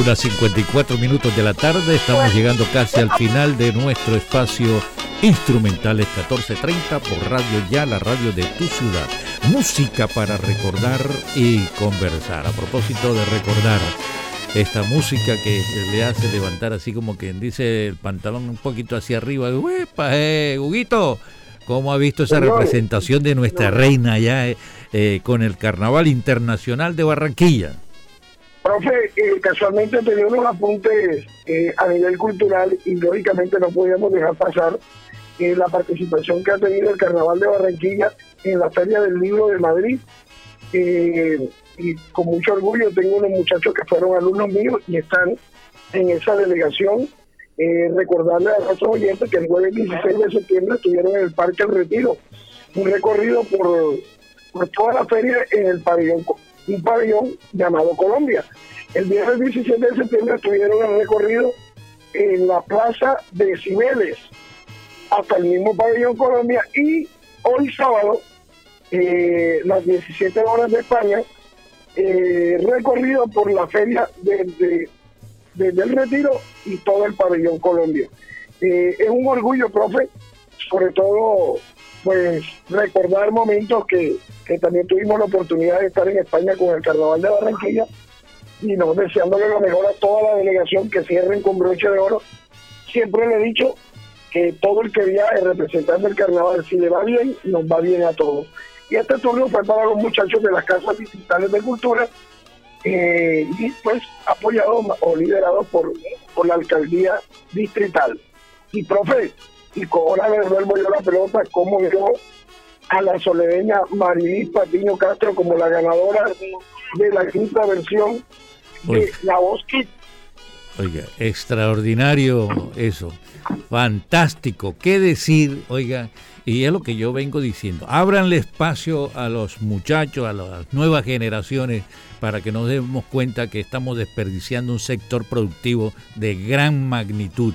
Unas 54 minutos de la tarde, estamos llegando casi al final de nuestro espacio Instrumentales 1430 por Radio Ya, la radio de tu ciudad. Música para recordar y conversar. A propósito de recordar esta música que le hace levantar así como quien dice el pantalón un poquito hacia arriba. ¡Uepa, eh, Huguito! ¿Cómo ha visto esa representación de nuestra reina ya eh, eh, con el Carnaval Internacional de Barranquilla? Profe, eh, casualmente tenía unos apuntes eh, a nivel cultural y lógicamente no podíamos dejar pasar eh, la participación que ha tenido el Carnaval de Barranquilla en la Feria del Libro de Madrid. Eh, y con mucho orgullo tengo unos muchachos que fueron alumnos míos y están en esa delegación. Recordarle a nuestros oyentes que el jueves 16 de septiembre estuvieron en el Parque El Retiro, un recorrido por, por toda la feria en el pabellón, un pabellón llamado Colombia. El viernes 17 de septiembre estuvieron en recorrido en la plaza de Cibeles hasta el mismo pabellón Colombia y hoy sábado, eh, las 17 horas de España, eh, recorrido por la feria desde, desde el retiro y todo el pabellón Colombia. Eh, es un orgullo, profe, sobre todo pues recordar momentos que, que también tuvimos la oportunidad de estar en España con el Carnaval de Barranquilla y nos deseándole lo mejor a toda la delegación que cierren con broche de oro. Siempre le he dicho que todo el que viaje representando el carnaval, si le va bien, nos va bien a todos. Y este turno fue para los muchachos de las casas distritales de cultura eh, y pues apoyado o liderado por, por la alcaldía distrital. Y profe, y ahora le devuelvo yo la pelota, como vio a la soledeña Marilis Patiño Castro como la ganadora de la quinta versión de. La Voz. Oiga, extraordinario eso. Fantástico. ¿Qué decir? Oiga, y es lo que yo vengo diciendo. Ábranle espacio a los muchachos, a las nuevas generaciones, para que nos demos cuenta que estamos desperdiciando un sector productivo de gran magnitud.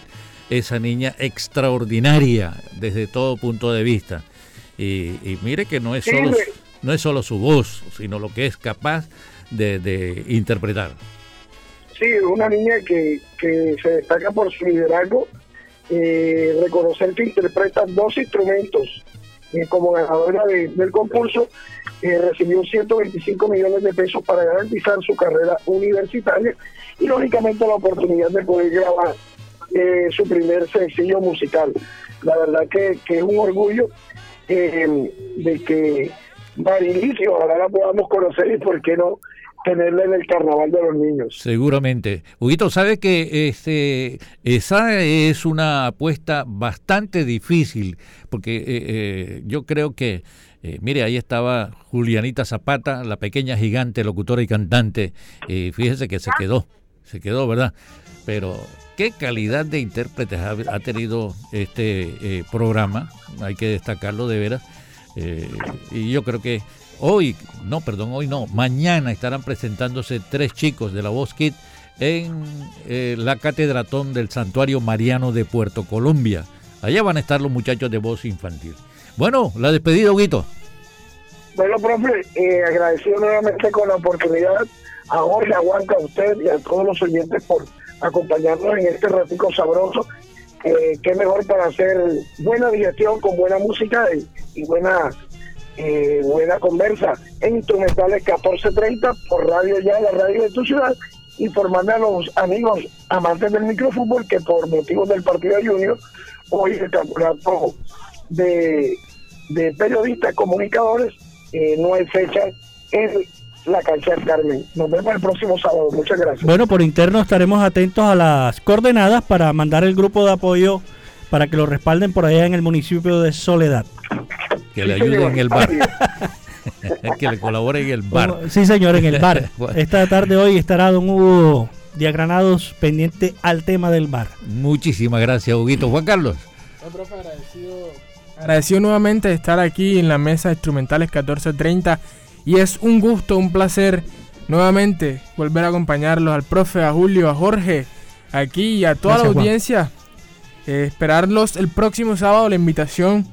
Esa niña extraordinaria desde todo punto de vista. Y, y mire que no es, solo, no es solo su voz, sino lo que es capaz de, de interpretar. Sí, una niña que, que se destaca por su liderazgo. Eh, reconocer que interpreta dos instrumentos eh, como ganadora de- del concurso. eh, recibió 125 millones de pesos para garantizar su carrera universitaria y lógicamente la oportunidad de poder grabar eh, su primer sencillo musical. La verdad que, que es un orgullo eh, de que Marilis, ojalá la podamos conocer y por qué no tenerla en el carnaval de los niños. Seguramente. Huguito, sabe que este, esa es una apuesta bastante difícil, porque eh, eh, yo creo que, eh, mire, ahí estaba Julianita Zapata, la pequeña gigante, locutora y cantante, y fíjese que se quedó, se quedó, ¿verdad? Pero qué calidad de intérpretes ha, tenido este eh, programa, hay que destacarlo de veras, eh, y yo creo que hoy, no, perdón, hoy no, mañana estarán presentándose tres chicos de la Voz Kid en eh, la catedratón del Santuario Mariano de Puerto Colombia. Allá van a estar los muchachos de voz infantil. Bueno, la despedida, Huguito. Bueno, profe, eh, agradecido nuevamente con la oportunidad a Jorge Aguanta, a usted y a todos los oyentes por acompañarnos en este ratico sabroso. Qué mejor para hacer buena digestión con buena música y, buena eh, buena conversa en Instrumentales 1430 por Radio Ya, la radio de tu ciudad, informarme a los amigos amantes del microfútbol que por motivos del partido Junior, hoy el campeonato de, de periodistas comunicadores eh, no hay fecha en la cancha del Carmen. Nos vemos el próximo sábado. Muchas gracias. Bueno, por interno estaremos atentos a las coordenadas para mandar el grupo de apoyo para que lo respalden por allá en el municipio de Soledad. Que le ayude en el bar. que le colabore en el bar. Sí, señor, en el bar. Esta tarde hoy estará don Hugo Diagranados pendiente al tema del bar. Muchísimas gracias, Huguito. Juan Carlos. Agradecido nuevamente de estar aquí en la mesa de instrumentales 1430 y es un gusto, un placer nuevamente volver a acompañarlos al profe, a Julio, a Jorge, aquí y a toda Gracias, la audiencia. Eh, esperarlos el próximo sábado, la invitación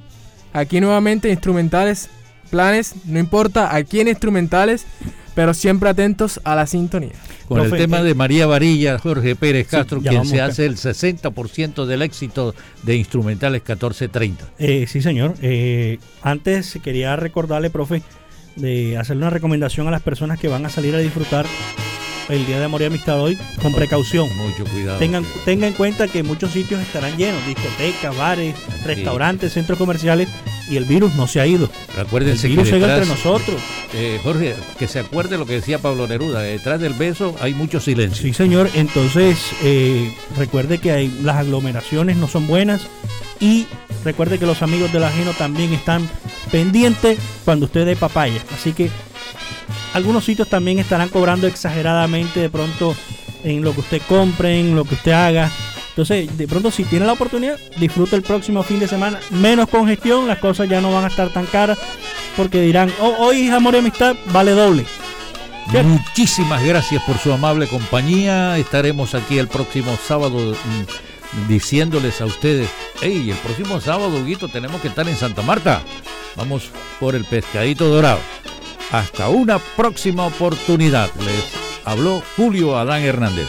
aquí nuevamente instrumentales, planes, no importa aquí en instrumentales, pero siempre atentos a la sintonía. Con el tema eh, de María Varilla, Jorge Pérez Castro, quien se hace el 60% del éxito de Instrumentales 1430. Eh, sí, señor. Eh, antes quería recordarle, profe, de hacerle una recomendación a las personas que van a salir a disfrutar el Día de Amor y Amistad hoy con precaución. Mucho cuidado. Tengan, tenga en cuenta que muchos sitios estarán llenos, discotecas, bares, restaurantes, centros comerciales, y el virus no se ha ido. Acuérdense el que virus sigue detrás- entre nosotros. Eh, Jorge, que se acuerde lo que decía Pablo Neruda, detrás del beso hay mucho silencio. Sí, señor. Entonces, eh, recuerde que hay, las aglomeraciones no son buenas y recuerde que los amigos del ajeno también están pendientes cuando usted dé papaya. Así que algunos sitios también estarán cobrando exageradamente de pronto en lo que usted compre, en lo que usted haga. Entonces, de pronto, si tiene la oportunidad, disfrute el próximo fin de semana. Menos congestión, las cosas ya no van a estar tan caras porque dirán, "Oh, hoy amor y amistad vale doble. Muchísimas gracias por su amable compañía. Estaremos aquí el próximo sábado mm, diciéndoles a ustedes, hey, el próximo sábado, Huguito, tenemos que estar en Santa Marta. Vamos por el pescadito dorado. Hasta una próxima oportunidad. Les habló Julio Adán Hernández.